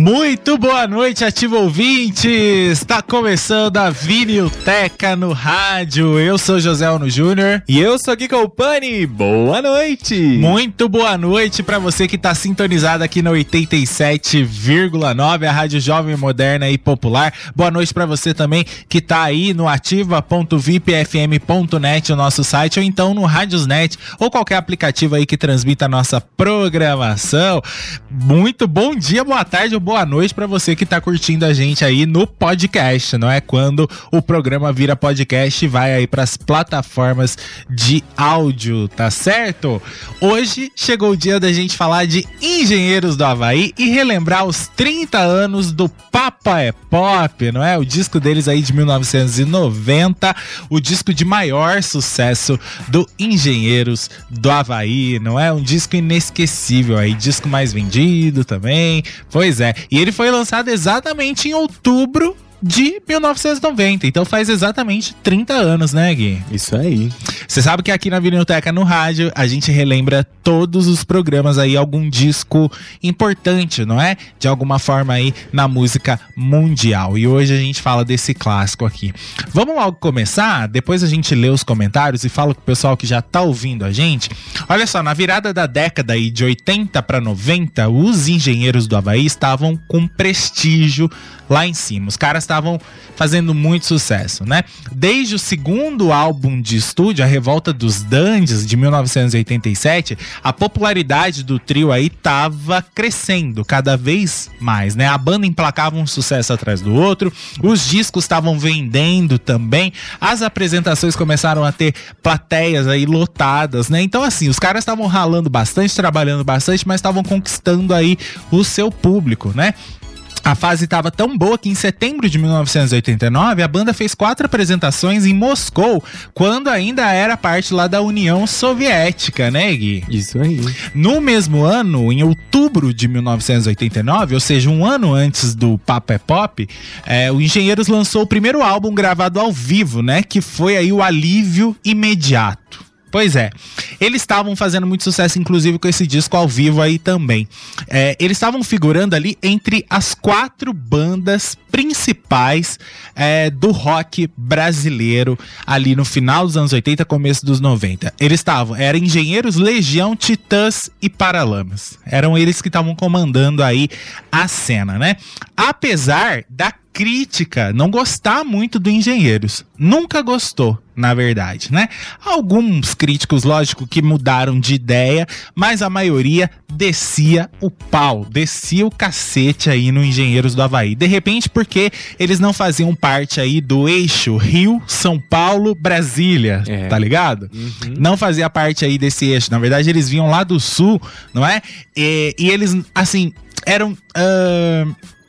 Muito boa noite, ativo ouvintes! Está começando a Vinilteca no rádio. Eu sou José Ono Júnior. E eu sou Gui Colpani. Boa noite! Muito boa noite para você que está sintonizado aqui na 87,9, a rádio jovem, moderna e popular. Boa noite para você também que está aí no ativa.vipfm.net, o nosso site, ou então no Radiosnet, ou qualquer aplicativo aí que transmita a nossa programação. Muito bom dia, boa tarde ou boa noite para você que tá curtindo a gente aí no podcast, não é? Quando o programa vira podcast e vai aí para as plataformas de áudio, tá certo? Hoje chegou o dia da gente falar de Engenheiros do Havaí e relembrar os 30 anos do Papa é Pop, não é? O disco deles aí de 1990, o disco de maior sucesso do Engenheiros do Havaí, não é? Um disco inesquecível aí, disco mais vendido também. Pois é, e ele foi lançado exatamente em outubro de 1990. Então faz exatamente 30 anos, né, Gui? Isso aí. Você sabe que aqui na Vinilteca no rádio a gente relembra todos os programas aí, algum disco importante, não é? De alguma forma aí na música mundial. E hoje a gente fala desse clássico aqui. Vamos logo começar? Depois a gente lê os comentários e fala com o pessoal que já tá ouvindo a gente. Olha só, na virada da década aí de 80 para 90, os engenheiros do Havaí estavam com prestígio lá em cima. Os caras estavam fazendo muito sucesso, né? Desde o segundo álbum de estúdio, A Revolta dos Dandes, de 1987, a popularidade do trio aí tava crescendo cada vez mais, né? A banda emplacava um sucesso atrás do outro, os discos estavam vendendo também, as apresentações começaram a ter plateias aí lotadas, né? Então, assim, os caras estavam ralando bastante, trabalhando bastante, mas estavam conquistando aí o seu público, né? A fase estava tão boa que em setembro de 1989 a banda fez quatro apresentações em Moscou, quando ainda era parte lá da União Soviética, né, Gui? Isso aí. No mesmo ano, em outubro de 1989, ou seja, um ano antes do Papa é Pop, é, o Engenheiros lançou o primeiro álbum gravado ao vivo, né? Que foi aí o Alívio Imediato. Pois é. Eles estavam fazendo muito sucesso, inclusive, com esse disco ao vivo aí também. É, eles estavam figurando ali entre as quatro bandas principais é, do rock brasileiro, ali no final dos anos 80, começo dos 90. Eles estavam, eram Engenheiros, Legião, Titãs e Paralamas. Eram eles que estavam comandando aí a cena, né? Apesar da crítica não gostar muito do Engenheiros. Nunca gostou, na verdade, né? Alguns críticos, lógico, que mudaram de ideia, mas a maioria descia o pau, descia o cacete aí no Engenheiros do Havaí. De repente, porque eles não faziam parte aí do eixo Rio, São Paulo, Brasília, é. tá ligado? Uhum. Não fazia parte aí desse eixo. Na verdade, eles vinham lá do sul, não é? E, e eles, assim, eram. Uh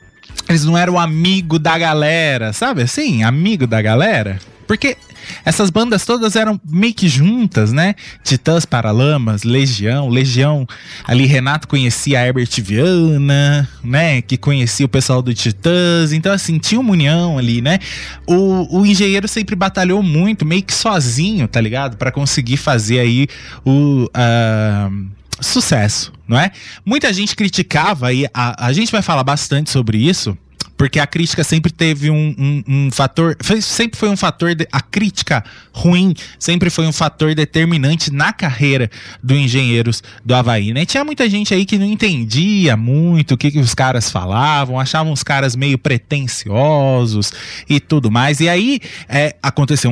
eles não eram amigo da galera, sabe assim? Amigo da galera. Porque essas bandas todas eram meio que juntas, né? Titãs, Paralamas, Legião. Legião, ali Renato conhecia a Herbert Viana, né? Que conhecia o pessoal do Titãs. Então, assim, tinha uma união ali, né? O, o engenheiro sempre batalhou muito, meio que sozinho, tá ligado? para conseguir fazer aí o. Uh, sucesso, não é? Muita gente criticava e a, a gente vai falar bastante sobre isso porque a crítica sempre teve um, um, um fator, foi, sempre foi um fator, de, a crítica ruim sempre foi um fator determinante na carreira do Engenheiros do Havaí, né? Tinha muita gente aí que não entendia muito o que, que os caras falavam, achavam os caras meio pretensiosos e tudo mais. E aí é,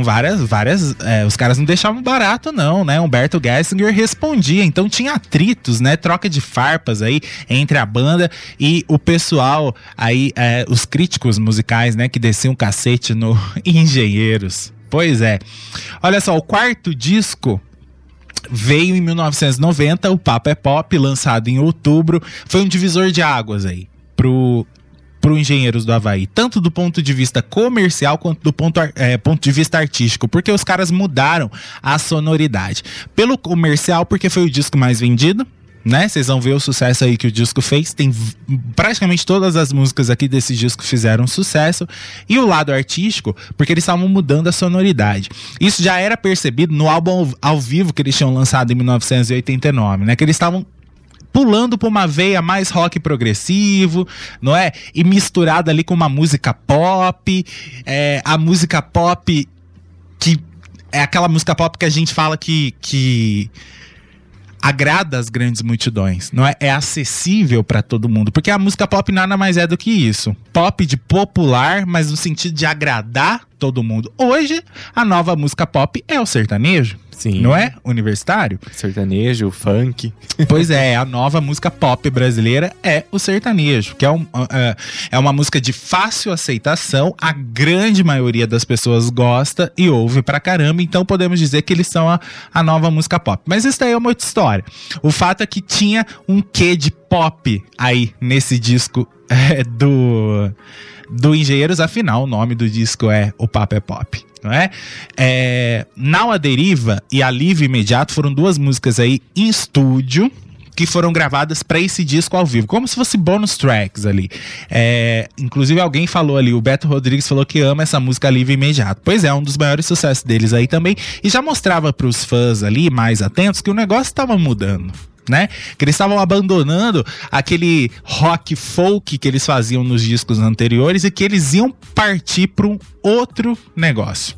várias, várias, é, os caras não deixavam barato não, né? Humberto Gessinger respondia, então tinha atritos, né? Troca de farpas aí entre a banda e o pessoal aí, é, os críticos musicais, né? Que desciam cacete no Engenheiros. Pois é. Olha só, o quarto disco veio em 1990, o Papo é Pop, lançado em outubro. Foi um divisor de águas aí pro para Engenheiros do Havaí, tanto do ponto de vista comercial quanto do ponto, é, ponto de vista artístico, porque os caras mudaram a sonoridade. Pelo comercial, porque foi o disco mais vendido, né? Vocês vão ver o sucesso aí que o disco fez. Tem praticamente todas as músicas aqui desse disco fizeram sucesso. E o lado artístico, porque eles estavam mudando a sonoridade. Isso já era percebido no álbum ao vivo que eles tinham lançado em 1989, né? Que eles estavam pulando para uma veia mais rock progressivo, não é? E misturado ali com uma música pop, é, a música pop que é aquela música pop que a gente fala que, que agrada as grandes multidões, não é? É acessível para todo mundo, porque a música pop nada mais é do que isso. Pop de popular, mas no sentido de agradar todo mundo. Hoje, a nova música pop é o sertanejo. Sim. Não é? Universitário. Sertanejo, funk. Pois é, a nova música pop brasileira é o sertanejo, que é, um, uh, é uma música de fácil aceitação, a grande maioria das pessoas gosta e ouve pra caramba, então podemos dizer que eles são a, a nova música pop. Mas isso daí é uma outra história. O fato é que tinha um quê de pop aí nesse disco é, do do Engenheiros, afinal, o nome do disco é O Papo é Pop. Não é? é a Deriva e Alívio Imediato foram duas músicas aí em estúdio que foram gravadas para esse disco ao vivo, como se fosse bonus tracks ali. É, inclusive alguém falou ali, o Beto Rodrigues falou que ama essa música Alívio Imediato. Pois é, um dos maiores sucessos deles aí também e já mostrava para os fãs ali mais atentos que o negócio estava mudando né? Que eles estavam abandonando aquele rock folk que eles faziam nos discos anteriores e que eles iam partir para um outro negócio.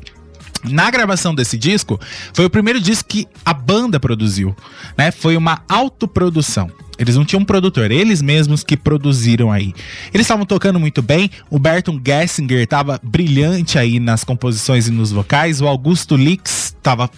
Na gravação desse disco, foi o primeiro disco que a banda produziu, né? Foi uma autoprodução. Eles não tinham um produtor, eles mesmos que produziram aí. Eles estavam tocando muito bem, o Berton Gessinger estava brilhante aí nas composições e nos vocais, o Augusto Lix estava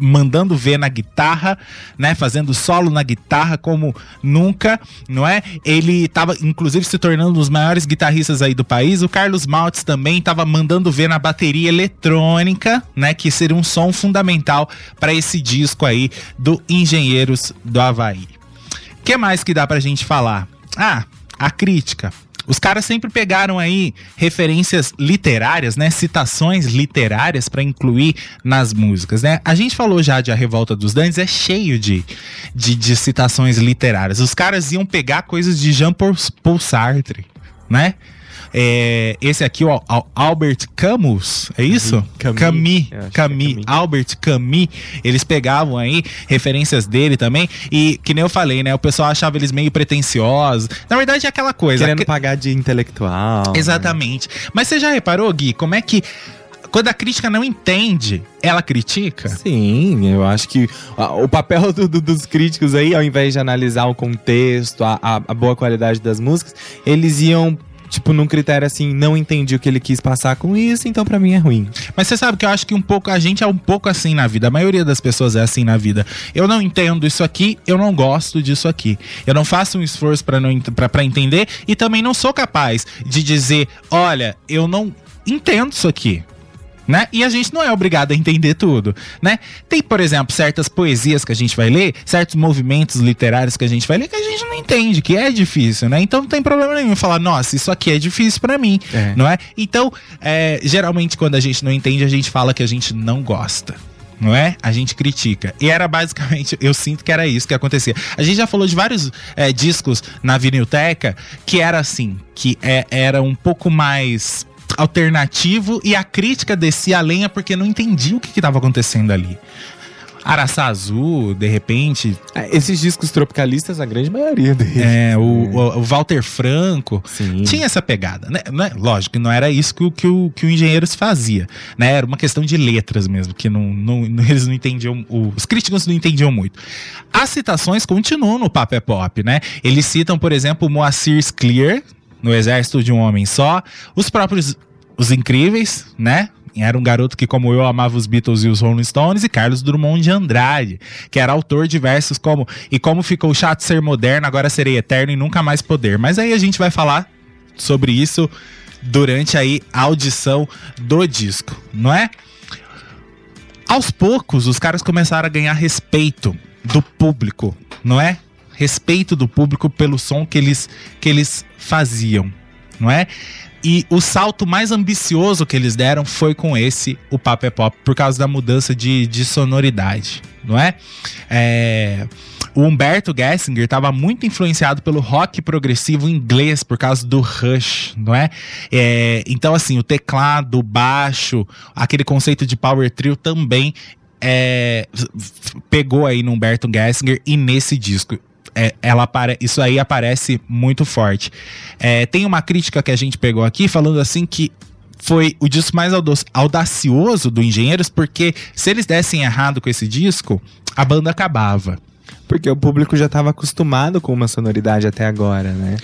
mandando ver na guitarra, né? Fazendo solo na guitarra como nunca, não é? Ele estava inclusive se tornando um dos maiores guitarristas aí do país. O Carlos Maltz também estava mandando ver na bateria eletrônica, né? Que seria um som fundamental para esse disco aí do Engenheiros do Havaí. O que mais que dá pra gente falar? Ah, a crítica. Os caras sempre pegaram aí referências literárias, né? Citações literárias para incluir nas músicas, né? A gente falou já de A Revolta dos Dantes, é cheio de, de, de citações literárias. Os caras iam pegar coisas de Jean-Paul Sartre, né? É, esse aqui, o Albert Camus, é isso? Camus. Camus. É, Camus. Camus. Albert Camus. Eles pegavam aí referências dele também. E que nem eu falei, né? O pessoal achava eles meio pretensiosos. Na verdade, é aquela coisa. Querendo que- pagar de intelectual. né? Exatamente. Mas você já reparou, Gui, como é que quando a crítica não entende, ela critica? Sim, eu acho que o papel do- do- dos críticos aí, ao invés de analisar o contexto, a, a- a boa qualidade das músicas, eles iam, tipo, num critério assim, não entendi o que ele quis passar com isso, então pra mim é ruim. Mas você sabe que eu acho que um pouco a gente é um pouco assim na vida. A maioria das pessoas é assim na vida. Eu não entendo isso aqui, eu não gosto disso aqui. Eu não faço um esforço para entender e também não sou capaz de dizer, olha, eu não entendo isso aqui. Né? E a gente não é obrigado a entender tudo, né? Tem, por exemplo, certas poesias que a gente vai ler, certos movimentos literários que a gente vai ler que a gente não entende, que é difícil, né? Então não tem problema nenhum falar, nossa, isso aqui é difícil pra mim, É. não é? Então, é, geralmente quando a gente não entende, a gente fala que a gente não gosta. Não é? A gente critica. E era basicamente, eu sinto que era isso que acontecia. A gente já falou de vários é, discos na vinilteca que era assim, que é- era um pouco mais alternativo e a crítica descia a lenha porque não entendia o que estava acontecendo ali. Araçá Azul, de repente. É, esses discos tropicalistas, a grande maioria deles. É, o, o, o Walter Franco. Sim. Tinha essa pegada, né? Não é- lógico que não era isso que, o- que, o, que o Engenheiros fazia, né? Era uma questão de letras mesmo, que não, não- eles não entendiam, os críticos não entendiam muito. As citações continuam no Papo é Pop, né? Eles citam, por exemplo, Moacir Scler, no Exército de um Homem Só, os próprios, os Incríveis, né? Era um garoto que, como eu, amava os Beatles e os Rolling Stones, e Carlos Drummond de Andrade, que era autor de versos como E como ficou chato ser moderno, agora serei eterno e nunca mais poder. Mas aí a gente vai falar sobre isso durante aí a audição do disco, não é? Aos poucos, os caras começaram a ganhar respeito do público, não é? Respeito do público pelo som que eles, que eles faziam, não é? E o salto mais ambicioso que eles deram foi com esse, o Papo é Pop, por causa da mudança de, de sonoridade, não é? É, o Humberto Gessinger estava muito influenciado pelo rock progressivo inglês por causa do Rush, não é? É, então, assim, o teclado, o baixo, aquele conceito de power trio também é, pegou aí no Humberto Gessinger e nesse disco. É, ela apare- isso aí aparece muito forte. É, tem uma crítica que a gente pegou aqui falando assim que foi o disco mais audacioso do Engenheiros, porque se eles dessem errado com esse disco, a banda acabava. Porque o público já estava acostumado com uma sonoridade até agora, né?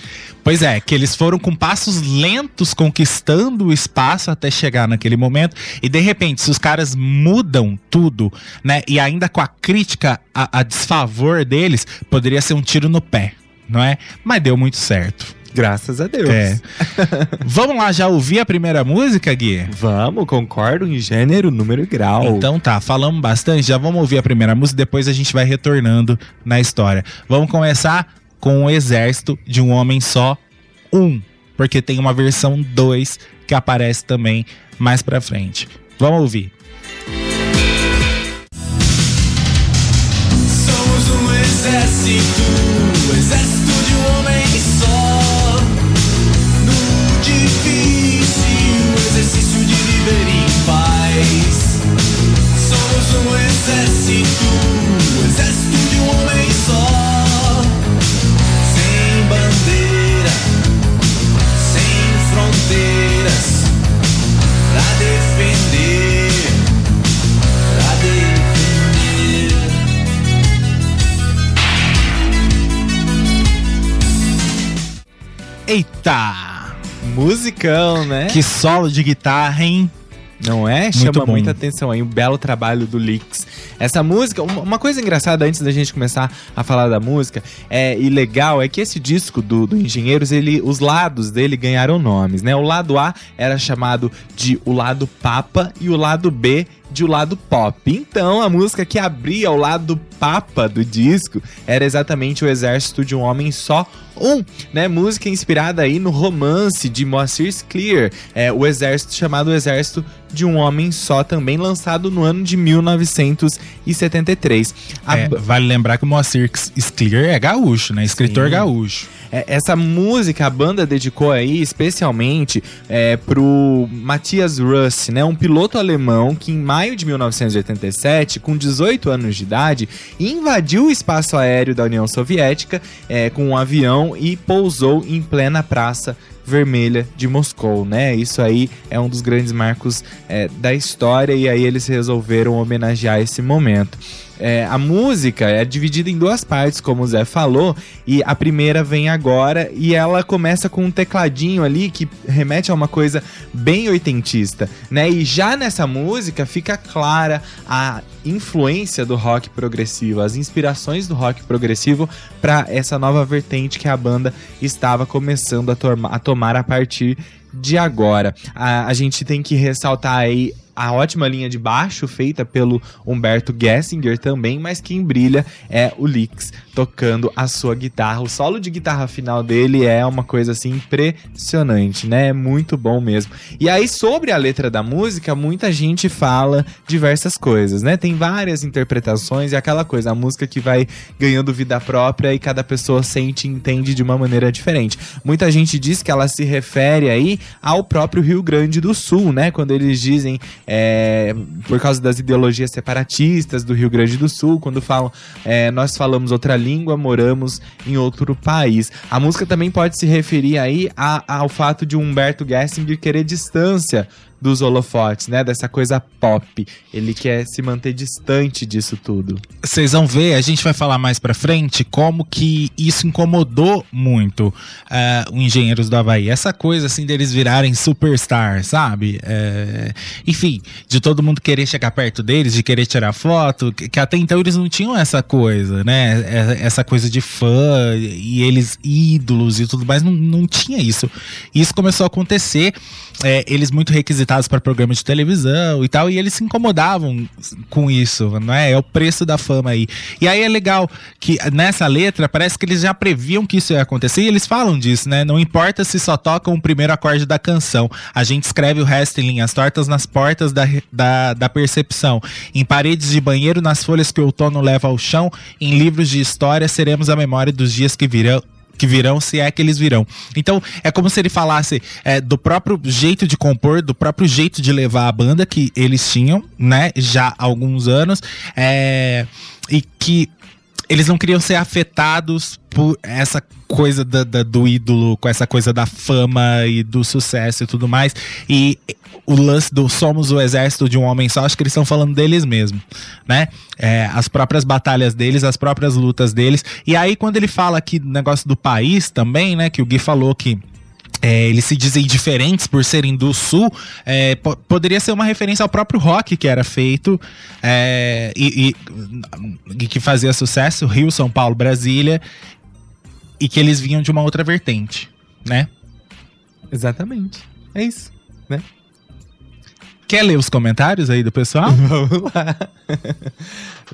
Pois é, que eles foram com passos lentos conquistando o espaço até chegar naquele momento. E de repente, se os caras mudam tudo, né? E ainda com a crítica a, a desfavor deles, poderia ser um tiro no pé, não é? Mas deu muito certo. Graças a Deus. É. Vamos lá já ouvir a primeira música, Gui? Vamos, concordo em gênero, número e grau. Então tá, falamos bastante, já vamos ouvir a primeira música, depois a gente vai retornando na história. Vamos começar com o Exército de um Homem Só, um, porque tem uma versão 2 que aparece também mais pra frente. Vamos ouvir. Somos um exército, um exército exército, um exército de um homem só. Sem bandeira, sem fronteiras, pra defender, pra defender. Eita! Musicão, né? Que solo de guitarra, hein? Não é? Muito Chama bom. muita atenção aí, um belo trabalho do Leaks. Essa música, uma coisa engraçada antes da gente começar a falar da música, é, e legal, é que esse disco do, do Engenheiros, ele, os lados dele ganharam nomes, né? O lado A era chamado de o lado Papa e o lado B de o lado pop. Então, a música que abria o lado papa do disco era exatamente o Exército de um Homem Só, um, né? Música inspirada aí no romance de Moacir Clear, é o Exército chamado Exército de um Homem Só, também lançado no ano de 1973. A É, vale lembrar que o Moacir Scler é gaúcho, né? Escritor Sim. gaúcho. É, essa música a banda dedicou aí especialmente é, pro Matthias Russ, né, um piloto alemão que em maio de 1987, com 18 anos de idade, invadiu o espaço aéreo da União Soviética é, com um avião e pousou em plena praça vermelha de Moscou, né? Isso aí é um dos grandes marcos é, da história e aí eles resolveram homenagear esse momento. É, a música é dividida em duas partes, como o Zé falou, e a primeira vem agora e ela começa com um tecladinho ali que remete a uma coisa bem oitentista, né? E já nessa música fica clara a influência do rock progressivo, as inspirações do rock progressivo para essa nova vertente que a banda estava começando a, torma- a tomar a partir de agora. A, a gente tem que ressaltar aí a ótima linha de baixo feita pelo Humberto Gessinger também, mas quem brilha é o Lix tocando a sua guitarra. O solo de guitarra final dele é uma coisa assim impressionante, né? É muito bom mesmo. E aí sobre a letra da música, muita gente fala diversas coisas, né? Tem várias interpretações e aquela coisa, a música que vai ganhando vida própria e cada pessoa sente e entende de uma maneira diferente. Muita gente diz que ela se refere aí ao próprio Rio Grande do Sul, né? Quando eles dizem, é, por causa das ideologias separatistas do Rio Grande do Sul, quando falam, é, nós falamos outra língua, moramos em outro país. A música também pode se referir aí a- ao fato de Humberto Gessinger querer distância dos holofotes, né? Dessa coisa pop. Ele quer se manter distante disso tudo. Vocês vão ver, a gente vai falar mais pra frente como que isso incomodou muito ah, o Engenheiros do Havaí. Essa coisa assim deles virarem superstar, sabe? É, enfim, de todo mundo querer chegar perto deles, de querer tirar foto, que, que até então eles não tinham essa coisa, né? É- Essa coisa de fã e eles ídolos e tudo mais, não, não tinha isso. Isso começou a acontecer, eles muito requisitados para programas de televisão e tal, e eles se incomodavam com isso, não é? É o preço da fama aí. E aí é legal que nessa letra parece que eles já previam que isso ia acontecer e eles falam disso, né? Não importa se só tocam o primeiro acorde da canção, a gente escreve o resto em linhas tortas nas portas da, da, da percepção, em paredes de banheiro, nas folhas que o outono leva ao chão, em livros de história, seremos a memória dos dias que virão que virão, se é que eles virão. Então, é como se ele falasse é, do próprio jeito de compor, do próprio jeito de levar a banda que eles tinham, né, já há alguns anos, é, e que eles não queriam ser afetados por essa coisa da- da- do ídolo, com essa coisa da fama e do sucesso e tudo mais. E o lance do somos o exército de um homem só, acho que eles estão falando deles mesmo, né? É, as próprias batalhas deles, as próprias lutas deles. E aí, quando ele fala aqui do negócio do país também, né? Que o Gui falou que. É, eles se dizem diferentes por serem do sul, é, po- poderia ser uma referência ao próprio rock que era feito é, e, e- que fazia sucesso, Rio, São Paulo, Brasília, e que eles vinham de uma outra vertente, né? Exatamente. É isso. Quer ler os comentários aí do pessoal? Vamos lá.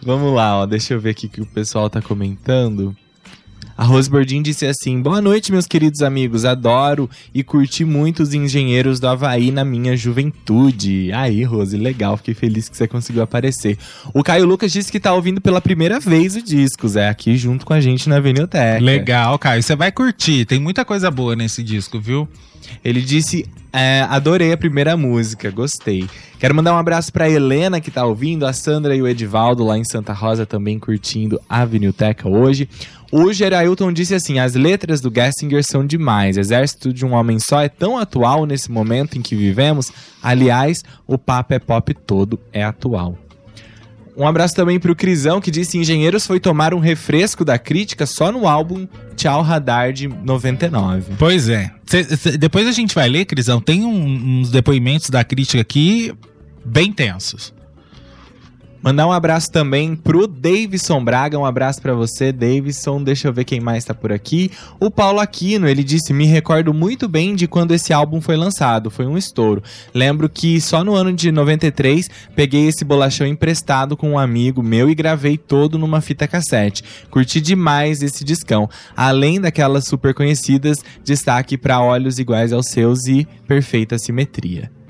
Vamos lá, ó. Deixa eu ver aqui o que o pessoal tá comentando. A Rose Bordin disse assim: Boa noite, meus queridos amigos. Adoro e curti muito os engenheiros do Havaí na minha juventude. Aí, Rose, legal. Fiquei feliz que você conseguiu aparecer. O Caio Lucas disse que tá ouvindo pela primeira vez o Discos. É aqui junto com a gente na Avenilteca. Legal, Caio. Você vai curtir. Tem muita coisa boa nesse disco, viu? Ele disse: é, adorei a primeira música, gostei. Quero mandar um abraço pra Helena que tá ouvindo, a Sandra e o Edivaldo lá em Santa Rosa também curtindo a Vinilteca hoje. O Gerailton disse assim: as letras do Gessinger são demais. Exército de um Homem Só é tão atual nesse momento em que vivemos. Aliás, o papo é pop todo é atual. Um abraço também pro Crisão, que disse: Engenheiros foi tomar um refresco da crítica só no álbum Tchau Radar de 99. Pois é. Cê- cê- depois a gente vai ler, Crisão. Tem um- uns depoimentos da crítica aqui bem tensos. Mandar um abraço também pro Davidson Braga, um abraço pra você, Davidson. Deixa eu ver quem mais tá por aqui. O Paulo Aquino, ele disse: "Me recordo muito bem de quando esse álbum foi lançado, foi um estouro. Lembro que só no ano de 93 peguei esse bolachão emprestado com um amigo meu e gravei todo numa fita cassete. Curti demais esse discão. Além daquelas super conhecidas, destaque pra Olhos Iguais aos Seus e Perfeita Simetria."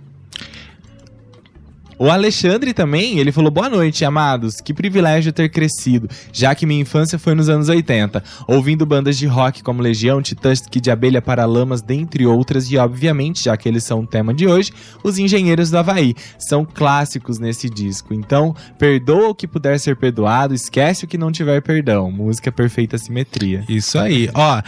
O Alexandre também, ele falou: Boa noite, amados. Que privilégio ter crescido, já que minha infância foi nos anos 80, ouvindo bandas de rock como Legião, Titãs, Kid de Abelha, Paralamas, dentre outras, e obviamente, já que eles são o tema de hoje, os Engenheiros do Havaí. São clássicos nesse disco. Então, perdoa o que puder ser perdoado, esquece o que não tiver perdão. Música Perfeita Simetria. Isso aí. Ó,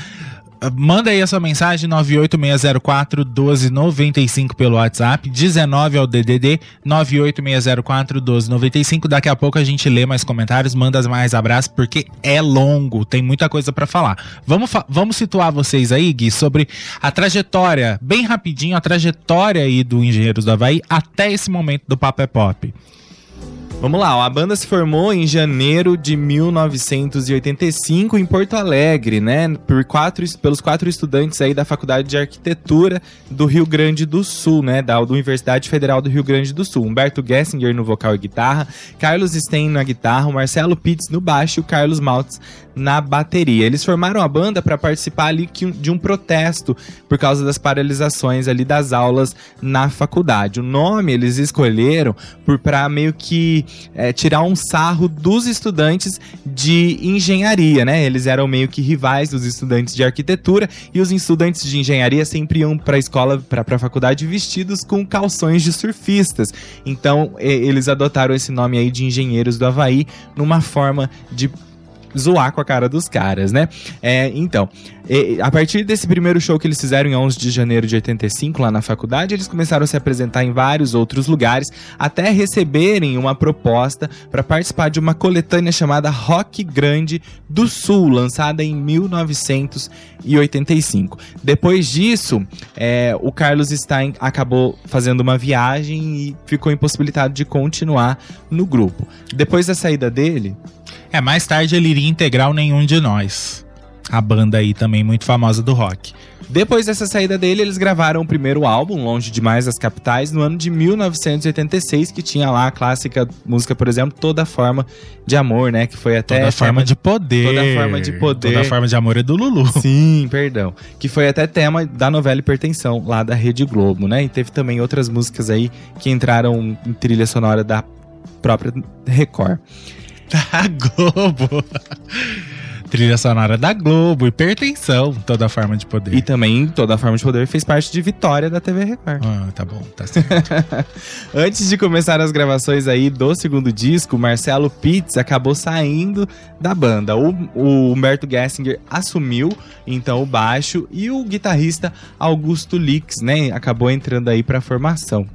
manda aí a sua mensagem 98604 1295 pelo WhatsApp, 19 ao DDD 98604 1295. Daqui a pouco a gente lê mais comentários, manda mais abraços porque é longo, tem muita coisa pra falar. Vamos fa- vamos situar vocês aí, Gui, sobre a trajetória, bem rapidinho, a trajetória aí do Engenheiros do Havaí até esse momento do Papo é Pop. Vamos lá, a banda se formou em janeiro de 1985 em Porto Alegre, né? Por quatro, pelos quatro estudantes aí da Faculdade de Arquitetura do Rio Grande do Sul, né? Da, da Universidade Federal do Rio Grande do Sul. Humberto Gessinger no vocal e guitarra, Carlos Stein na guitarra, Marcelo Pitts no baixo e o Carlos Maltz na bateria. Eles formaram a banda para participar ali de um protesto por causa das paralisações ali das aulas na faculdade. O nome eles escolheram por para meio que é, tirar um sarro dos estudantes de engenharia, né? Eles eram meio que rivais dos estudantes de arquitetura e os estudantes de engenharia sempre iam para a escola, para a faculdade vestidos com calções de surfistas. Então, eles adotaram esse nome aí de engenheiros do Havaí numa forma de zoar com a cara dos caras, né? É, então, a partir desse primeiro show que eles fizeram em 11 de janeiro de 85 lá na faculdade, eles começaram a se apresentar em vários outros lugares até receberem uma proposta para participar de uma coletânea chamada Rock Grande do Sul, lançada em 1985. Depois disso, é, o Carlos Stein acabou fazendo uma viagem e ficou impossibilitado de continuar no grupo. Depois da saída dele, É, mais tarde ele iria integrar o Nenhum de Nós. A banda aí também muito famosa do rock. Depois dessa saída dele, eles gravaram o primeiro álbum, Longe Demais das Capitais, no ano de 1986, que tinha lá a clássica música, por exemplo, Toda Forma de Amor, né? Que foi até. Toda forma de poder. Toda forma de poder. Toda forma de amor é do Lulu. Sim, perdão. Que foi até tema da novela Hipertensão, lá da Rede Globo, né? E teve também outras músicas aí que entraram em trilha sonora da própria Record. Da Globo. Trilha sonora da Globo, hipertensão, toda forma de poder. E também Toda Forma de Poder fez parte de Vitória da TV Record. Ah, tá bom, tá certo. Antes de começar as gravações aí do segundo disco, Marcelo Pitts acabou saindo da banda. O, o Humberto Gessinger assumiu então o baixo e o guitarrista Augusto Lix, né, acabou entrando aí pra formação.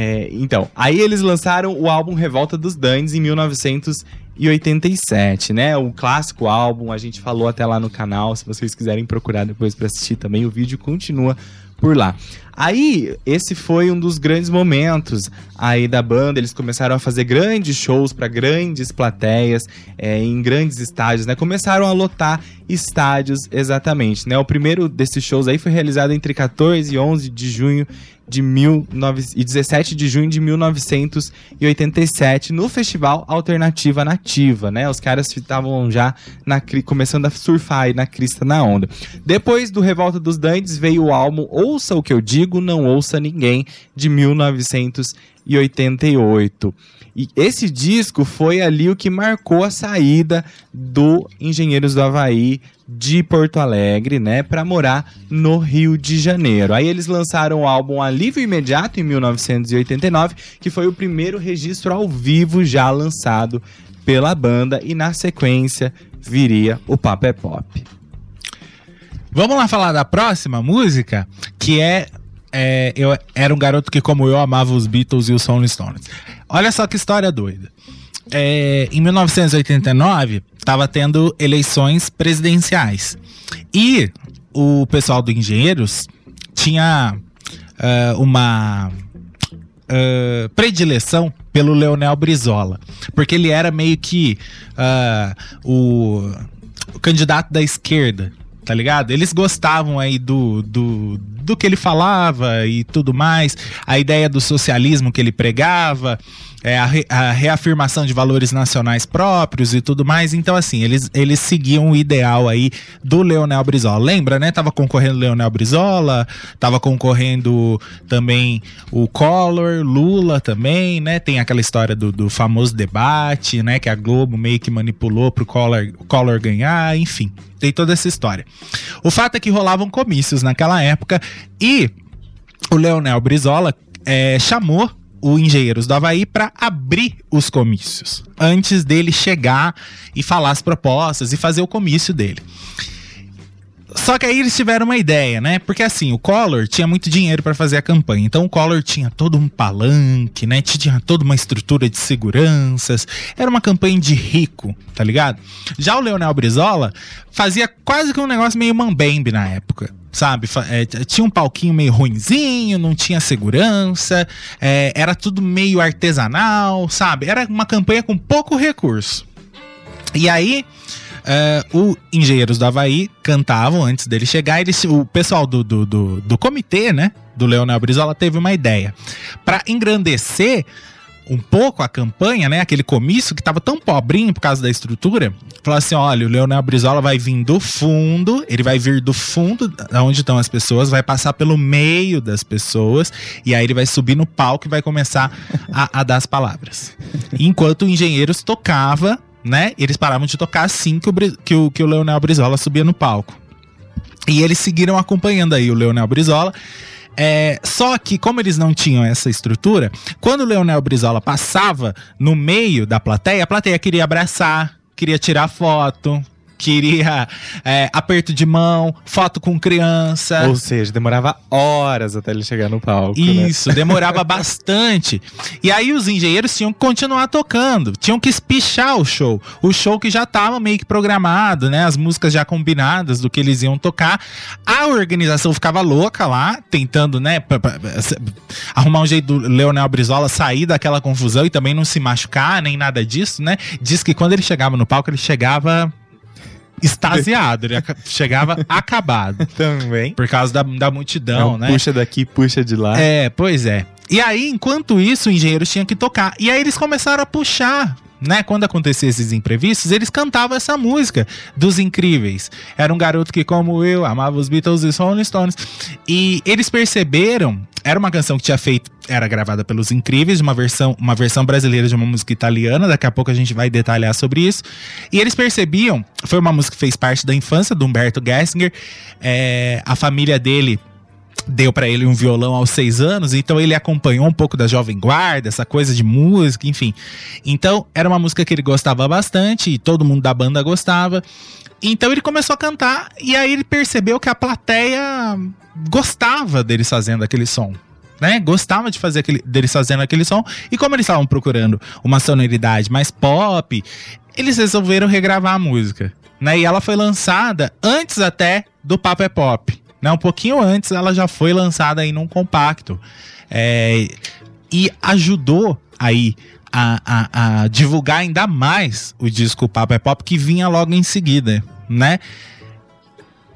É, então, aí eles lançaram o álbum Revolta dos Dandes em 1987, né? O clássico álbum, a gente falou até lá no canal, se vocês quiserem procurar depois pra assistir também, o vídeo continua por lá. Aí, esse foi um dos grandes momentos aí da banda. Eles começaram a fazer grandes shows para grandes plateias, é, em grandes estádios, né? Começaram a lotar estádios exatamente, né? O primeiro desses shows aí foi realizado entre 14 e 11 de junho de 19... e 17 de junho de 1987 no Festival Alternativa Nativa, né? Os caras estavam já na, começando a surfar aí na crista na onda. Depois do Revolta dos Dantes veio o álbum Ouça o que eu digo, não ouça ninguém de 1988. E esse disco foi ali o que marcou a saída do Engenheiros do Havaí de Porto Alegre, né, para morar no Rio de Janeiro. Aí eles lançaram o álbum Alívio Imediato em 1989, que foi o primeiro registro ao vivo já lançado pela banda e na sequência viria o Papo é Pop. Vamos lá falar da próxima música, que é, é, Eu era um garoto que, como eu, amava os Beatles e os Rolling Stones. Olha só que história doida. É, em 1989, estava tendo eleições presidenciais. E o pessoal do Engenheiros tinha ah, uma ah, predileção pelo Leonel Brizola. Porque ele era meio que ah, o, o candidato da esquerda, tá ligado? Eles gostavam aí do, do, do que ele falava e tudo mais, a ideia do socialismo que ele pregava. É, a, re- a reafirmação de valores nacionais próprios e tudo mais. Então, assim, eles, eles seguiam o ideal aí do Leonel Brizola. Lembra, né? Tava concorrendo Leonel Brizola, tava concorrendo também o Collor, Lula também, né? Tem aquela história do, do famoso debate, né? Que a Globo meio que manipulou pro Collor, Collor ganhar, enfim. Tem toda essa história. O fato é que rolavam comícios naquela época e o Leonel Brizola é, chamou o Engenheiros do Havaí para abrir os comícios, antes dele chegar e falar as propostas e fazer o comício dele. Só que aí eles tiveram uma ideia, né? Porque assim, o Collor tinha muito dinheiro para fazer a campanha. Então o Collor tinha todo um palanque, né? Tinha toda uma estrutura de seguranças. Era uma campanha de rico, tá ligado? Já o Leonel Brizola fazia quase que um negócio meio mambembe na época. Sabe, é, tinha um palquinho meio ruinzinho, não tinha segurança, é, era tudo meio artesanal, sabe? Era uma campanha com pouco recurso. E aí, é, o Engenheiros do Havaí cantavam antes dele chegar. Eles, o pessoal do, do, do, do comitê, né? Do Leonel Brizola teve uma ideia. Para engrandecer um pouco a campanha, né? Aquele comício que tava tão pobrinho por causa da estrutura. Falou assim: olha, o Leonel Brizola vai vir do fundo, ele vai vir do fundo onde estão as pessoas, vai passar pelo meio das pessoas, e aí ele vai subir no palco e vai começar a, a dar as palavras. Enquanto o Engenheiros tocava, né? Eles paravam de tocar assim que o, que o, que o Leonel Brizola subia no palco. E eles seguiram acompanhando aí o Leonel Brizola. É, só que, como eles não tinham essa estrutura, quando o Leonel Brizola passava no meio da plateia, a plateia queria abraçar, queria tirar foto, queria é, aperto de mão, foto com criança. Ou seja, demorava horas até ele chegar no palco. né? Isso, demorava bastante. E aí os engenheiros tinham que continuar tocando, tinham que espichar o show. O show que já estava meio que programado, né? As músicas já combinadas do que eles iam tocar. A organização ficava louca lá, tentando, né, pra- pra- arrumar um jeito do Leonel Brizola sair daquela confusão e também não se machucar, nem nada disso, né? Diz que quando ele chegava no palco, ele chegava extasiado, ele chegava acabado. Também. Por causa da, da multidão, Não, né? Puxa daqui, puxa de lá. É, pois é. E aí, enquanto isso, o engenheiro tinha que tocar. E aí eles começaram a puxar. Né, quando acontecia esses imprevistos, eles cantavam essa música dos incríveis. Era um garoto que, como eu, amava os Beatles e os Rolling Stones. E eles perceberam, era uma canção que tinha feito, era gravada pelos incríveis, uma versão, uma versão brasileira de uma música italiana. Daqui a pouco a gente vai detalhar sobre isso. E eles percebiam, foi uma música que fez parte da infância do Humberto Gessinger. É, a família dele deu pra ele um violão aos seis anos, então ele acompanhou um pouco da Jovem Guarda, essa coisa de música, enfim. Então, era uma música que ele gostava bastante e todo mundo da banda gostava. Então ele começou a cantar e aí ele percebeu que a plateia gostava deles fazendo aquele som. Né? Gostava de fazer aquele, deles fazendo aquele som. E como eles estavam procurando uma sonoridade mais pop, eles resolveram regravar a música. Né? E ela foi lançada antes até do Papo é Pop. Né? Um pouquinho antes ela já foi lançada aí num compacto. É, e ajudou aí a, a- a divulgar ainda mais o disco Papo é Pop que vinha logo em seguida, né?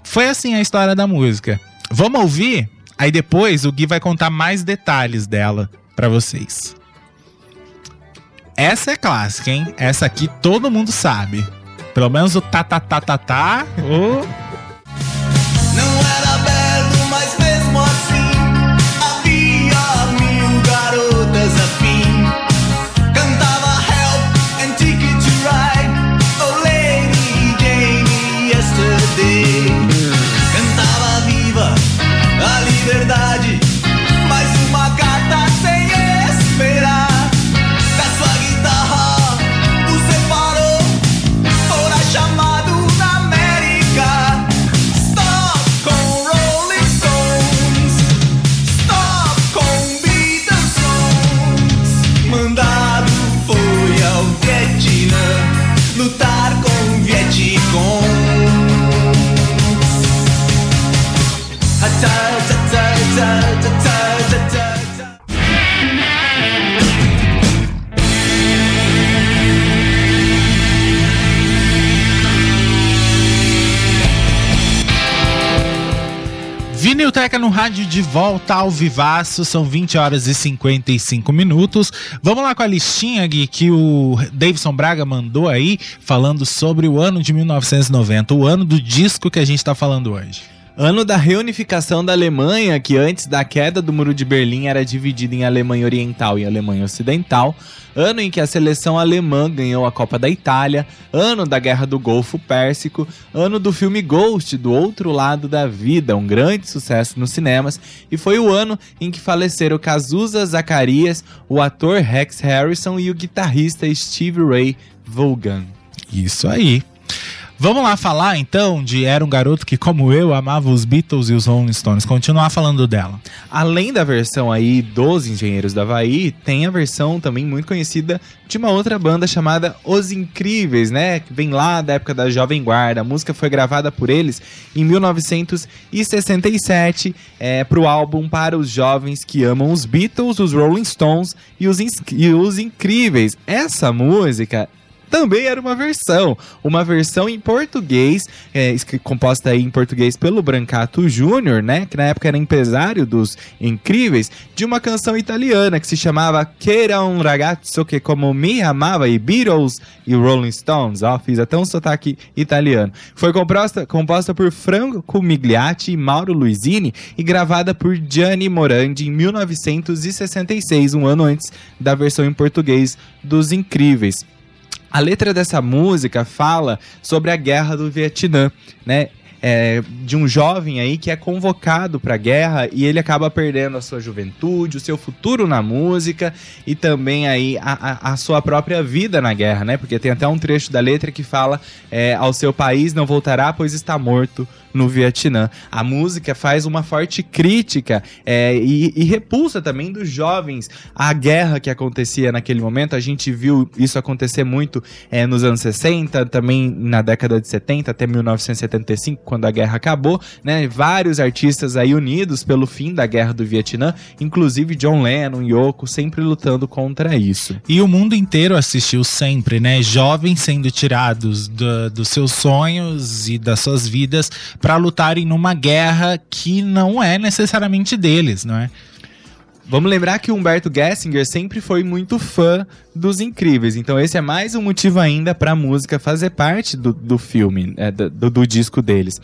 Foi assim a história da música. Vamos ouvir? Aí depois o Gui vai contar mais detalhes dela pra vocês. Essa é clássica, hein? Essa aqui todo mundo sabe. Pelo menos o tá tá tá tá tá. o- Vinilteca no rádio de volta ao vivaço, são 20 horas e 55 minutos. Vamos lá com a listinha, Gui, que o Davidson Braga mandou aí, falando sobre o ano de 1990, o ano do disco que a gente tá falando hoje. Ano da reunificação da Alemanha, que antes da queda do Muro de Berlim era dividida em Alemanha Oriental e Alemanha Ocidental. Ano em que a seleção alemã ganhou a Copa da Itália. Ano da Guerra do Golfo Pérsico. Ano do filme Ghost, do outro lado da vida, um grande sucesso nos cinemas. E foi o ano em que faleceram Cazuza Zacarias, o ator Rex Harrison e o guitarrista Steve Ray Vaughan. Isso aí. Vamos lá falar então de Era um Garoto que, como eu, amava os Beatles e os Rolling Stones. Continuar falando dela. Além da versão aí dos Engenheiros da Havaí, tem a versão também muito conhecida de uma outra banda chamada Os Incríveis, né? Que vem lá da época da Jovem Guarda. A música foi gravada por eles em 1967 é, pro álbum Para os Jovens que Amam os Beatles, os Rolling Stones e os, e os Incríveis. Essa música também era uma versão. Uma versão em português, é, composta aí em português pelo Brancato Júnior, né? Que na época era empresário dos Incríveis, de uma canção italiana que se chamava Que era un ragazzo che como me amava e Beatles e Rolling Stones. Ó, fiz até um sotaque italiano. Foi composta, composta por Franco Migliatti e Mauro Luizini e gravada por Gianni Morandi em 1966, um ano antes da versão em português dos Incríveis. A letra dessa música fala sobre a guerra do Vietnã, né? É, de um jovem aí que é convocado para a guerra e ele acaba perdendo a sua juventude, o seu futuro na música e também aí a, a- a sua própria vida na guerra, né? Porque tem até um trecho da letra que fala é, ao seu país não voltará pois está morto no Vietnã. A música faz uma forte crítica é, e, e repulsa também dos jovens à guerra que acontecia naquele momento. A gente viu isso acontecer muito é, nos anos 60, também na década de 70 até 1975, quando a guerra acabou, né? Vários artistas aí unidos pelo fim da guerra do Vietnã, inclusive John Lennon, Yoko, sempre lutando contra isso. E o mundo inteiro assistiu sempre, né? Jovens sendo tirados do- dos seus sonhos e das suas vidas para lutarem numa guerra que não é necessariamente deles, não é? Vamos lembrar que Humberto Gessinger sempre foi muito fã dos Incríveis, então esse é mais um motivo ainda para a música fazer parte do, do filme, é, do, do- disco deles.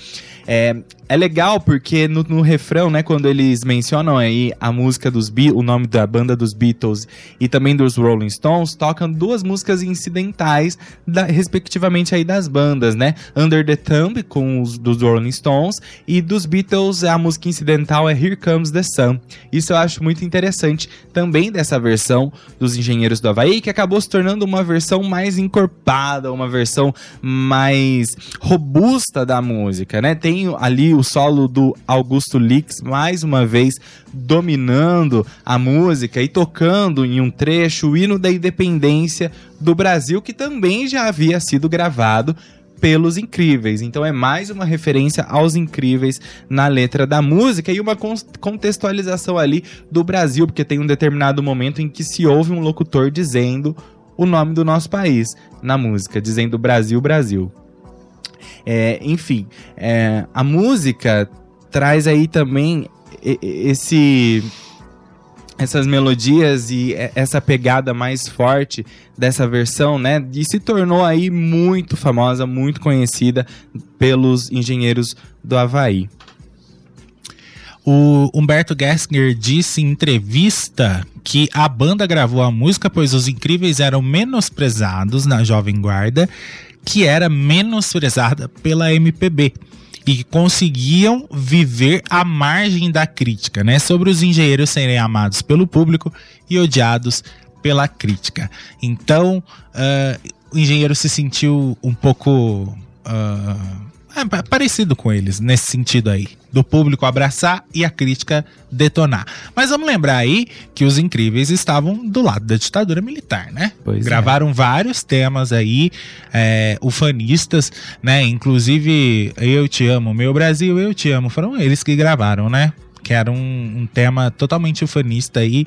É, é legal porque no, no refrão, né, quando eles mencionam aí a música dos Be o nome da banda dos Beatles e também dos Rolling Stones, tocam duas músicas incidentais, da- respectivamente aí das bandas, né? Under the Thumb com os dos Rolling Stones e dos Beatles a música incidental é Here Comes the Sun. Isso eu acho muito interessante também dessa versão dos Engenheiros do Havaí, que acabou se tornando uma versão mais encorpada, uma versão mais robusta da música, né? Tem ali o solo do Augusto Lix mais uma vez dominando a música e tocando em um trecho o hino da independência do Brasil, que também já havia sido gravado pelos incríveis. Então é mais uma referência aos incríveis na letra da música e uma con- contextualização ali do Brasil, porque tem um determinado momento em que se ouve um locutor dizendo o nome do nosso país na música, dizendo Brasil, Brasil. É, enfim, é, a música traz aí também esse essas melodias e essa pegada mais forte dessa versão, né? E se tornou aí muito famosa, muito conhecida pelos engenheiros do Havaí. O Humberto Gessinger disse em entrevista que a banda gravou a música pois os incríveis eram menosprezados na Jovem Guarda, que era menosprezada pela MPB. E conseguiam viver à margem da crítica, né? Sobre os engenheiros serem amados pelo público e odiados pela crítica. Então, ah, o engenheiro se sentiu um pouco. ah, é, pa- parecido com eles nesse sentido aí. Do público abraçar e a crítica detonar. Mas vamos lembrar aí que os incríveis estavam do lado da ditadura militar, né? Pois é. Gravaram vários temas aí, é, ufanistas, né? Inclusive, Eu Te Amo, Meu Brasil, Eu Te Amo. Foram eles que gravaram, né? Que era um, um tema totalmente ufanista aí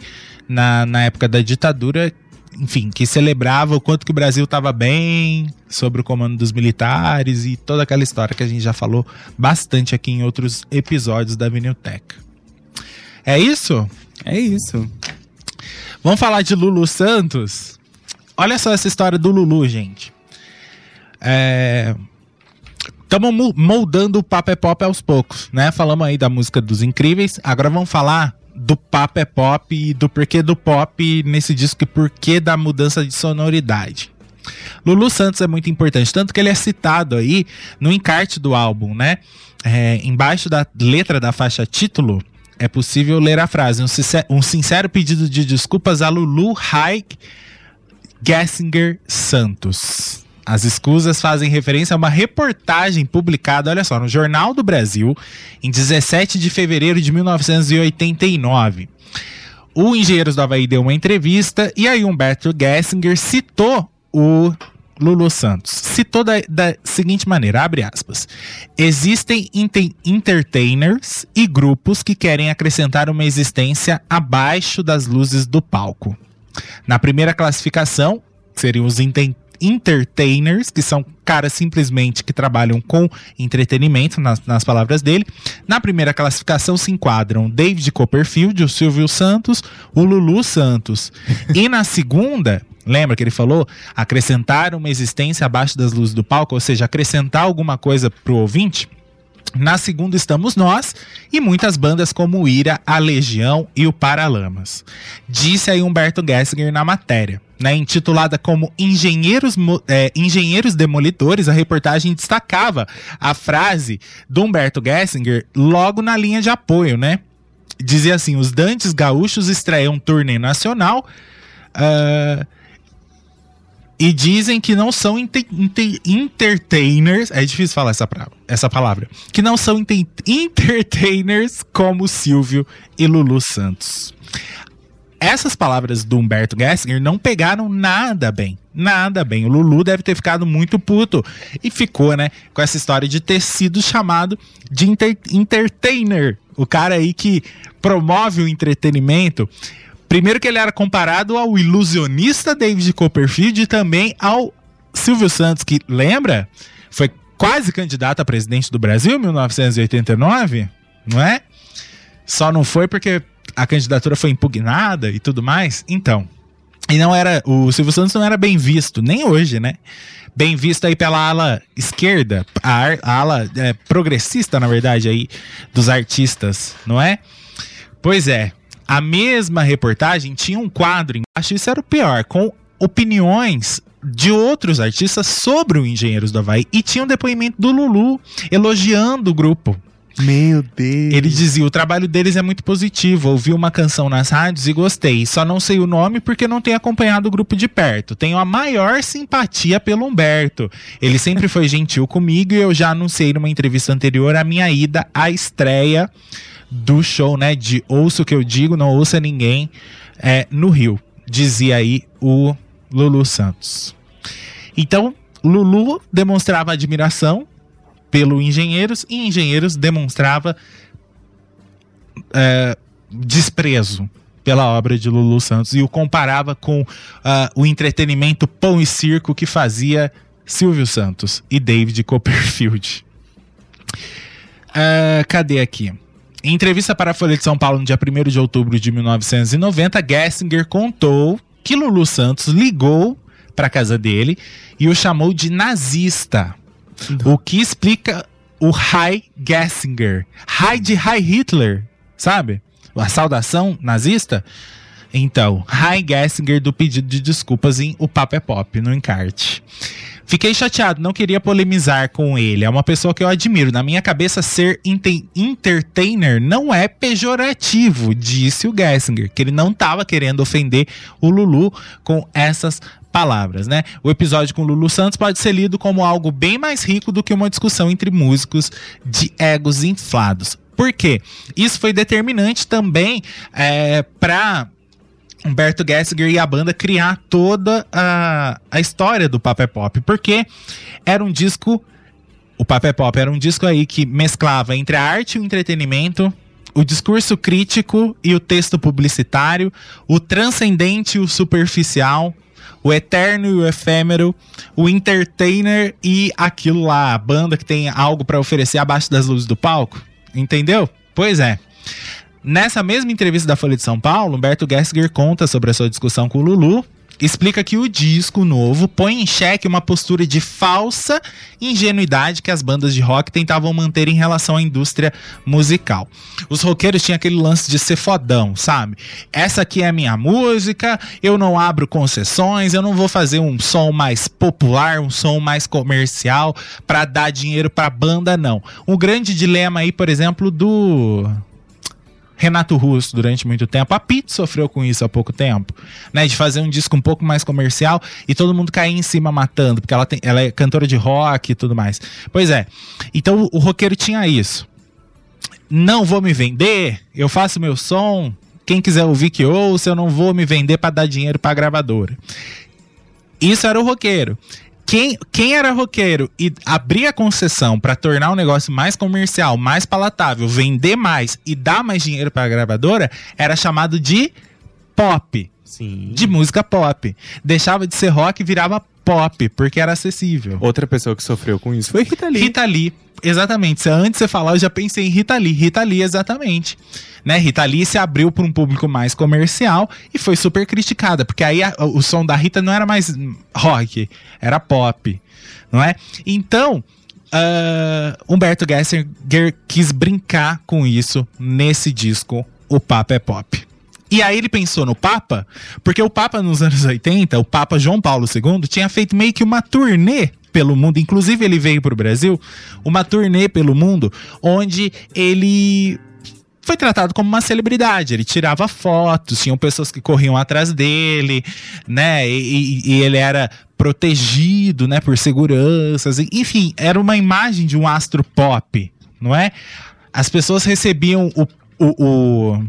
na, na época da ditadura enfim, que celebrava o quanto que o Brasil estava bem sobre o comando dos militares e toda aquela história que a gente já falou bastante aqui em outros episódios da Vinilteca. É isso? É isso. Vamos falar de Lulu Santos? Olha só essa história do Lulu, gente. Estamos moldando o Papo é Pop aos poucos, né? Falamos aí da música dos Incríveis, agora vamos falar do Papo é Pop e do porquê do pop nesse disco e porquê da mudança de sonoridade. Lulu Santos é muito importante, tanto que ele é citado aí no encarte do álbum, né? É, embaixo da letra da faixa título, é possível ler a frase: um, sincer- sincero pedido de desculpas a Lulu Haig Gessinger Santos. As escusas fazem referência a uma reportagem publicada, olha só, no Jornal do Brasil, em 17 de fevereiro de 1989. O Engenheiros do Havaí deu uma entrevista e aí Humberto Gessinger citou o Lulu Santos. Citou da, da seguinte maneira, abre aspas. Existem entertainers e grupos que querem acrescentar uma existência abaixo das luzes do palco. Na primeira classificação, seriam os enten- entertainers, que são caras simplesmente que trabalham com entretenimento, nas, nas palavras dele. Na primeira classificação se enquadram David Copperfield, o Silvio Santos, o Lulu Santos. e na segunda, lembra que ele falou? Acrescentar uma existência abaixo das luzes do palco, ou seja, acrescentar alguma coisa pro ouvinte. Na segunda estamos nós e muitas bandas como o Ira, a Legião e o Paralamas. Disse aí Humberto Gessinger na matéria. Né, intitulada como Engenheiros, é, Engenheiros Demolidores, a reportagem destacava a frase do Humberto Gessinger logo na linha de apoio, né? Dizia assim: os Dantes Gaúchos estreiam um turnê nacional. ah, e dizem que não são ente- ente- entertainers. É difícil falar essa, essa palavra. Que não são ente- entertainers como Silvio e Lulu Santos. Essas palavras do Humberto Gessinger não pegaram nada bem. Nada bem. O Lulu deve ter ficado muito puto. E ficou, né? Com essa história de ter sido chamado de enter- entertainer. O cara aí que promove o entretenimento. Primeiro que ele era comparado ao ilusionista David Copperfield e também ao Silvio Santos, que lembra? Foi quase candidato a presidente do Brasil em 1989, não é? Só não foi porque a candidatura foi impugnada e tudo mais. Então, e não era. O Silvio Santos não era bem visto, nem hoje, né? Bem visto aí pela ala esquerda, a, a ala é, progressista, na verdade, aí, dos artistas, não é? Pois é, a mesma reportagem tinha um quadro embaixo, isso era o pior, com opiniões de outros artistas sobre o Engenheiros do Havaí. E tinha um depoimento do Lulu elogiando o grupo. Meu Deus. Ele dizia: o trabalho deles é muito positivo. Ouvi uma canção nas rádios e gostei. Só não sei o nome porque não tenho acompanhado o grupo de perto. Tenho a maior simpatia pelo Humberto. Ele sempre foi gentil comigo e eu já anunciei numa entrevista anterior a minha ida à estreia do show, né? De Ouça o que eu digo, não ouça ninguém, é, no Rio. Dizia aí o Lulu Santos. Então, Lulu demonstrava admiração pelo Engenheiros e Engenheiros demonstrava é, desprezo pela obra de Lulu Santos e o comparava com ah, o entretenimento pão e circo que fazia Silvio Santos e David Copperfield. Ah, cadê aqui? Em entrevista para a Folha de São Paulo no dia 1 de outubro de 1990, Gessinger contou que Lulu Santos ligou para casa dele e o chamou de nazista. O que explica o High Gessinger. High de High Hitler, sabe? A saudação nazista. Então, High Gessinger do pedido de desculpas em O Papo é Pop, no encarte. Fiquei chateado, não queria polemizar com ele. É uma pessoa que eu admiro. Na minha cabeça, ser ente- entertainer não é pejorativo, disse o Gessinger, que ele não estava querendo ofender o Lulu com essas palavras, né? O episódio com Lulu Santos pode ser lido como algo bem mais rico do que uma discussão entre músicos de egos inflados. Por quê? Isso foi determinante também é, para Humberto Gessinger e a banda criar toda a, a história do Papé Pop, porque era um disco. O Papé Pop era um disco aí que mesclava entre a arte e o entretenimento, o discurso crítico e o texto publicitário, o transcendente e o superficial, o eterno e o efêmero, o entertainer e aquilo lá, a banda que tem algo pra oferecer abaixo das luzes do palco. Entendeu? Pois é. Nessa mesma entrevista da Folha de São Paulo, Humberto Gessinger conta sobre a sua discussão com o Lulu. Explica que o disco novo põe em xeque uma postura de falsa ingenuidade que as bandas de rock tentavam manter em relação à indústria musical. Os roqueiros tinham aquele lance de ser fodão, sabe? Essa aqui é a minha música, eu não abro concessões, eu não vou fazer um som mais popular, um som mais comercial pra dar dinheiro pra banda, não. Um grande dilema aí, por exemplo, do Renato Russo durante muito tempo. A Pete sofreu com isso há pouco tempo, né? De fazer um disco um pouco mais comercial e todo mundo cair em cima matando, porque ela, tem, ela é cantora de rock e tudo mais. Pois é. Então o, roqueiro tinha isso. Não vou me vender, eu faço meu som. Quem quiser ouvir que ouça, eu não vou me vender para dar dinheiro para gravadora. Isso era o roqueiro. Quem, quem era roqueiro e abria concessão para tornar o negócio mais comercial, mais palatável, vender mais e dar mais dinheiro para a gravadora, era chamado de pop, Sim. de música pop. Deixava de ser rock e virava pop, porque era acessível. Outra pessoa que sofreu com isso foi Rita Lee. Rita Lee, exatamente. Antes de você falar, eu já pensei em Rita Lee. Rita Lee, exatamente. Né? Rita Lee se abriu para um público mais comercial e foi super criticada, porque aí a- o som da Rita não era mais rock, era pop, não é? Então, ah, Humberto Gessinger quis brincar com isso nesse disco, O Papa é Pop. E aí ele pensou no Papa, porque o Papa nos anos 80, o Papa João Paulo II, tinha feito meio que uma turnê pelo mundo, inclusive ele veio pro Brasil, uma turnê pelo mundo, onde ele foi tratado como uma celebridade. Ele tirava fotos, tinham pessoas que corriam atrás dele, né? E, e- e ele era protegido, né, por seguranças. Enfim, era uma imagem de um astro pop, não é? As pessoas recebiam o, o, o,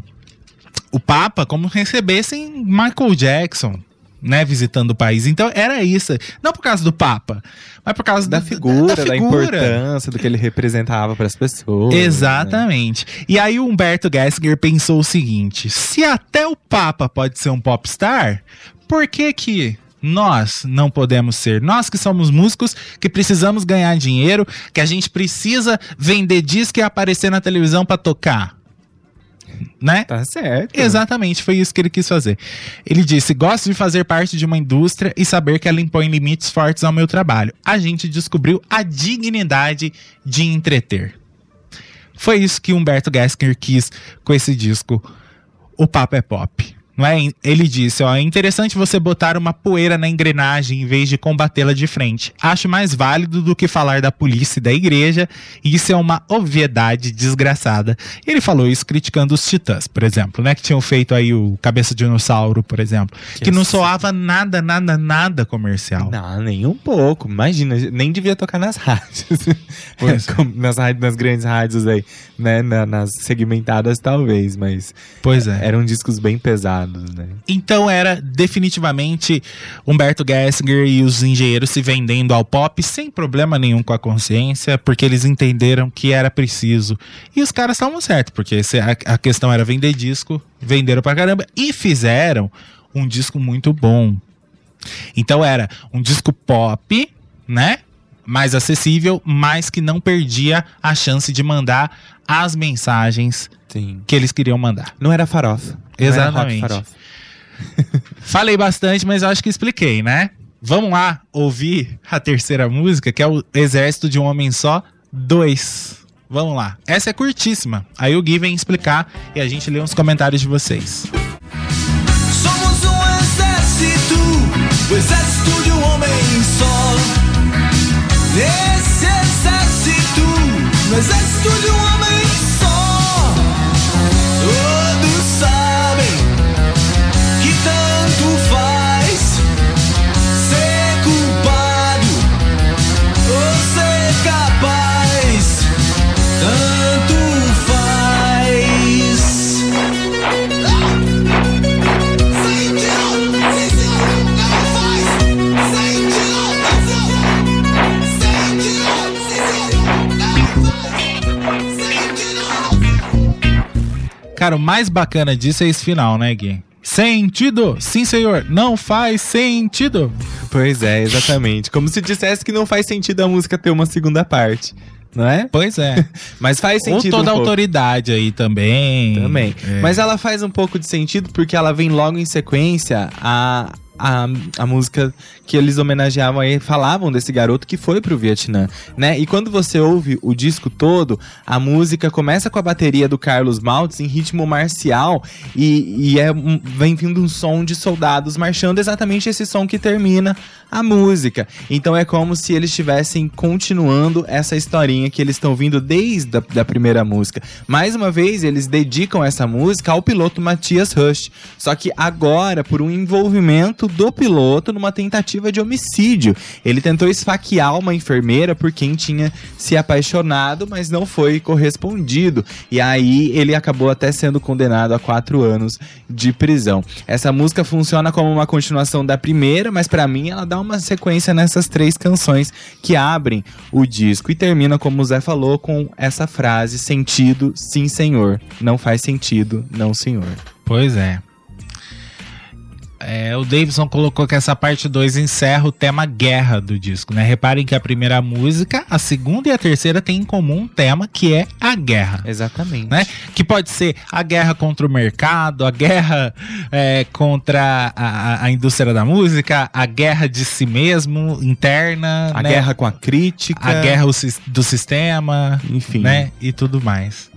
o Papa como recebessem Michael Jackson. Né, visitando o país. Então era isso. Não por causa do Papa, mas por causa Da do- figura, da, figura. importância, do que ele representava para as pessoas. né? Exatamente. E aí o Humberto Gessinger pensou o seguinte: se até o Papa pode ser um popstar, por que que nós não podemos ser? Nós que somos músicos, que precisamos ganhar dinheiro, que a gente precisa vender disco e aparecer na televisão pra tocar. Né? Tá certo. Exatamente, foi isso que ele quis fazer. Ele disse: Gosto de fazer parte de uma indústria e saber que ela impõe limites fortes ao meu trabalho. A gente descobriu a dignidade de entreter. Foi isso que Humberto Gessinger quis com esse disco, O Papo é Pop. Não é? Ele disse: ó, é interessante você botar uma poeira na engrenagem em vez de combatê-la de frente. Acho mais válido do que falar da polícia e da igreja, e isso é uma obviedade desgraçada. Ele falou isso criticando os Titãs, por exemplo, né? Que tinham feito aí o Cabeça de Dinossauro, por exemplo, que, Que não soava nada, nada, nada comercial. Não, nem um pouco. Imagina, nem devia tocar nas rádios. É. Nas, rádios- nas grandes rádios aí, né? Na- nas segmentadas, talvez, mas Pois é. eram discos bem pesados, né? Então era definitivamente Humberto Gessinger e os engenheiros se vendendo ao pop sem problema nenhum com a consciência, porque eles entenderam que era preciso. E os caras estavam certos, porque a questão era vender disco, venderam pra caramba e fizeram um disco muito bom. Então era um disco pop, né? Mais acessível, mas que não perdia a chance de mandar as mensagens Sim. que eles queriam mandar. Não era farofa. Não era Exatamente. farofa. Falei bastante, mas eu acho que expliquei, né? Vamos lá ouvir a terceira música, que é o Exército de um Homem Só 2. Vamos lá. Essa é curtíssima. Aí o Gui vem explicar e a gente lê uns comentários de vocês. Somos um exército, o exército de um homem só. Nesse exército, no exército de um homem Cara, o mais bacana disso é esse final, né, Gui? Sentido! Sim, senhor! Não faz sentido! Pois é, exatamente. Como se dissesse que não faz sentido a música ter uma segunda parte. Não é? Pois é. Mas faz Ou sentido. toda um pouco. autoridade aí também. Também. É. Mas ela faz um pouco de sentido porque ela vem logo em sequência a. A, a música que eles homenageavam aí, falavam desse garoto que foi pro Vietnã, né? E quando você ouve o disco todo, a música começa com a bateria do Carlos Maltz em ritmo marcial e, e é um- vem vindo um som de soldados marchando, exatamente esse som que termina a música. Então é como se eles estivessem continuando essa historinha que eles estão vindo desde a da primeira música. Mais uma vez, eles dedicam essa música ao piloto Matias Rush. Só que agora, por um envolvimento do piloto numa tentativa de homicídio. Ele tentou esfaquear uma enfermeira por quem tinha se apaixonado, mas não foi correspondido. E aí ele acabou até sendo condenado a quatro anos de prisão. Essa música funciona como uma continuação da primeira, mas pra mim ela dá uma sequência nessas três canções que abrem o disco e termina, como o Zé falou, com essa frase: sentido, sim, senhor. Não faz sentido, não, senhor. Pois é. É, o Davidson colocou que essa parte 2 encerra o tema guerra do disco, né? Reparem que a primeira música, a segunda e a terceira têm em comum um tema que é a guerra. Exatamente. Né? Que pode ser a guerra contra o mercado, a guerra é, contra a, a- indústria da música, a guerra de si mesmo, interna, A né? guerra com a crítica. a guerra do sistema, Enfim. né? E tudo mais.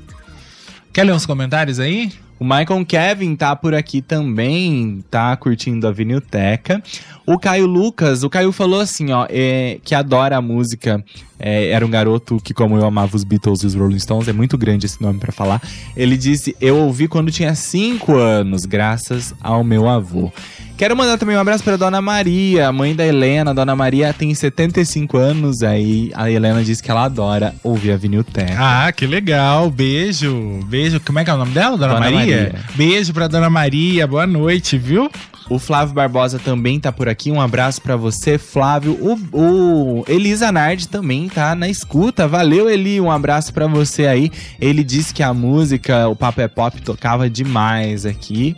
Quer ler uns comentários aí? O Michael Kevin tá por aqui também, tá curtindo a Vinilteca. O Caio Lucas, o Caio falou assim, ó, é, que adora a música. é, era um garoto que, como eu amava os Beatles e os Rolling Stones, é muito grande esse nome pra falar. Ele disse: Eu ouvi quando tinha 5 anos, graças ao meu avô. Quero mandar também um abraço pra Dona Maria, mãe da Helena. Dona Maria tem 75 anos, aí a Helena disse que ela adora ouvir a Vinilteca. Ah, que legal. Beijo. Beijo. Como é que é o nome dela? Dona, Dona Maria? Maria. Beijo pra Dona Maria. Boa noite, viu? O Flávio Barbosa também tá por aqui. Um abraço pra você, Flávio. O, o Elisa Nardi também tá na escuta. Valeu, Eli. Um abraço pra você aí. Ele disse que a música, o Papo é Pop, tocava demais aqui.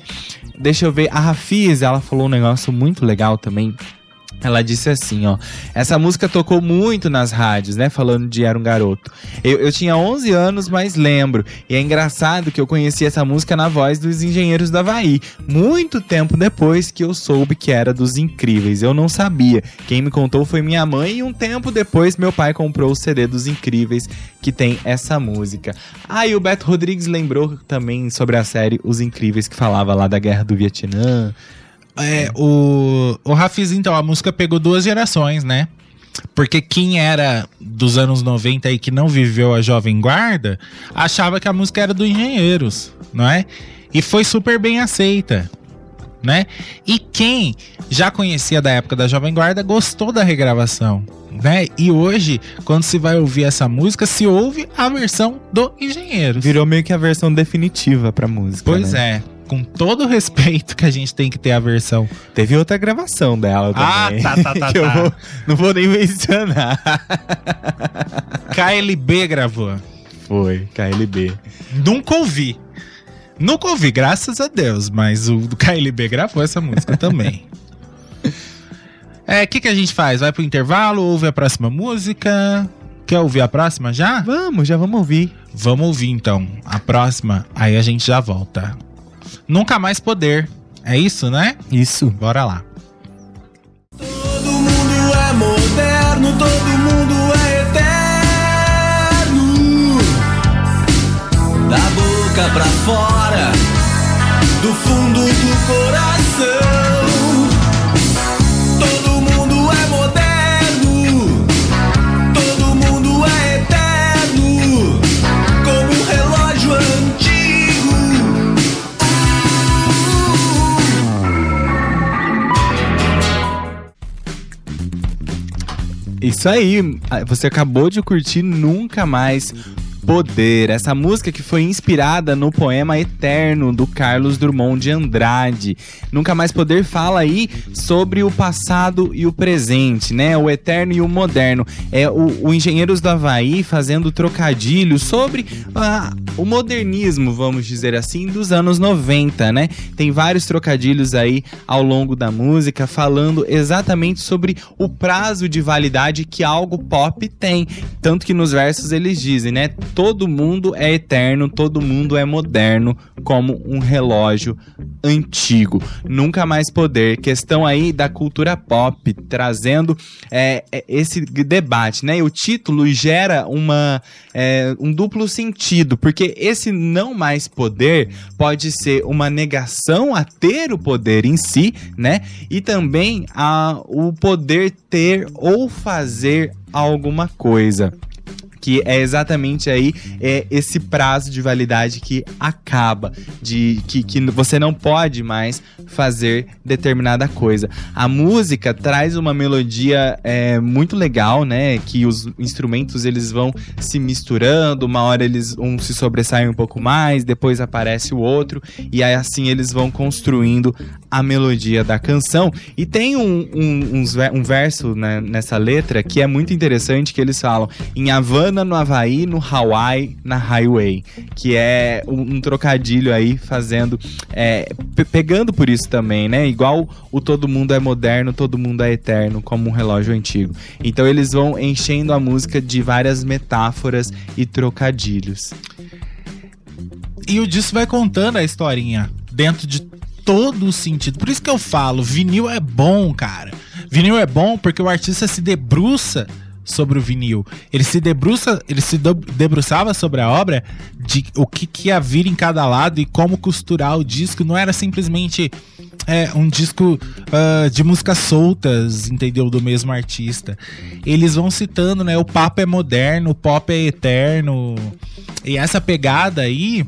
Deixa eu ver. A Rafiz, ela falou um negócio muito legal também. Ela disse assim, ó. Essa música tocou muito nas rádios, né? Falando de Era um Garoto. Eu, eu tinha 11 anos, mas lembro. E é engraçado que eu conheci essa música na voz dos Engenheiros do Havaí. Muito tempo depois que eu soube que era dos Incríveis. Eu não sabia. Quem me contou foi minha mãe. E um tempo depois, meu pai comprou o CD dos Incríveis, que tem essa música. Ah, e o Beto Rodrigues lembrou também sobre a série Os Incríveis, que falava lá da Guerra do Vietnã. É, o, o Rafiz, então, a música pegou duas gerações, né? Porque quem era dos anos 90 e que não viveu a Jovem Guarda, achava que a música era do Engenheiros, não é? E foi super bem aceita, né? E quem já conhecia da época da Jovem Guarda gostou da regravação, né? E hoje, quando se vai ouvir essa música, se ouve a versão do Engenheiros. Virou meio que a versão definitiva pra música. Pois né? é. Com todo o respeito que a gente tem que ter a versão Teve outra gravação dela Ah, também. tá, tá, tá, que eu tá. vou- não vou nem mencionar. KLB gravou. Foi, KLB. Nunca ouvi. Nunca ouvi, graças a Deus, mas o KLB gravou essa música também. É, o que, que a gente faz? Vai pro intervalo, ouve a próxima música? Quer ouvir a próxima já? Vamos, já vamos ouvir. Vamos ouvir então a próxima, aí a gente já volta. Nunca mais poder. É isso, né? Isso. Bora lá. Todo mundo é moderno, todo mundo é eterno. Da boca pra fora, do fundo do coração. Isso aí, ah, você acabou de curtir Nunca Mais Poder. Essa música que foi inspirada no poema Eterno do Carlos Drummond de Andrade. Nunca Mais Poder fala aí sobre o passado e o presente, né? O eterno e o moderno. É o, o Engenheiros do Havaí fazendo trocadilho sobre ah, o modernismo, vamos dizer assim, dos anos 90, né? Tem vários trocadilhos aí ao longo da música falando exatamente sobre o prazo de validade que algo pop tem. Tanto que nos versos eles dizem, né? Todo mundo é eterno, todo mundo é moderno, como um relógio antigo. Nunca mais poder. Questão aí da cultura pop, trazendo é, é, esse debate, né? E o título gera uma, é, um duplo sentido, porque esse não mais poder pode ser uma negação a ter o poder em si, né? E também a, o poder ter ou fazer alguma coisa que é exatamente aí é esse prazo de validade que acaba, de que, que você não pode mais fazer determinada coisa. A música traz uma melodia é, muito legal, né? Que os instrumentos eles vão se misturando, uma hora eles um se sobressaem um pouco mais, depois aparece o outro e aí assim eles vão construindo a melodia da canção. E tem um, um, um verso né, nessa letra que é muito interessante, que eles falam em Havana, no Havaí, no Hawaii, na Highway. Que é um, um trocadilho aí fazendo... é, pe- pegando por isso também, né? Igual o todo mundo é moderno, todo mundo é eterno, como um relógio antigo. Então eles vão enchendo a música de várias metáforas e trocadilhos. E o disco vai contando a historinha dentro de todo o sentido. Por isso que eu falo, vinil é bom, cara. Vinil é bom porque o artista se debruça sobre o vinil. Ele se debruça, ele se debruçava sobre a obra de o que, que ia vir em cada lado e como costurar o disco. Não era simplesmente é, um disco ah, de músicas soltas, entendeu? Do mesmo artista. Eles vão citando, né? O papo é moderno, o pop é eterno. E essa pegada aí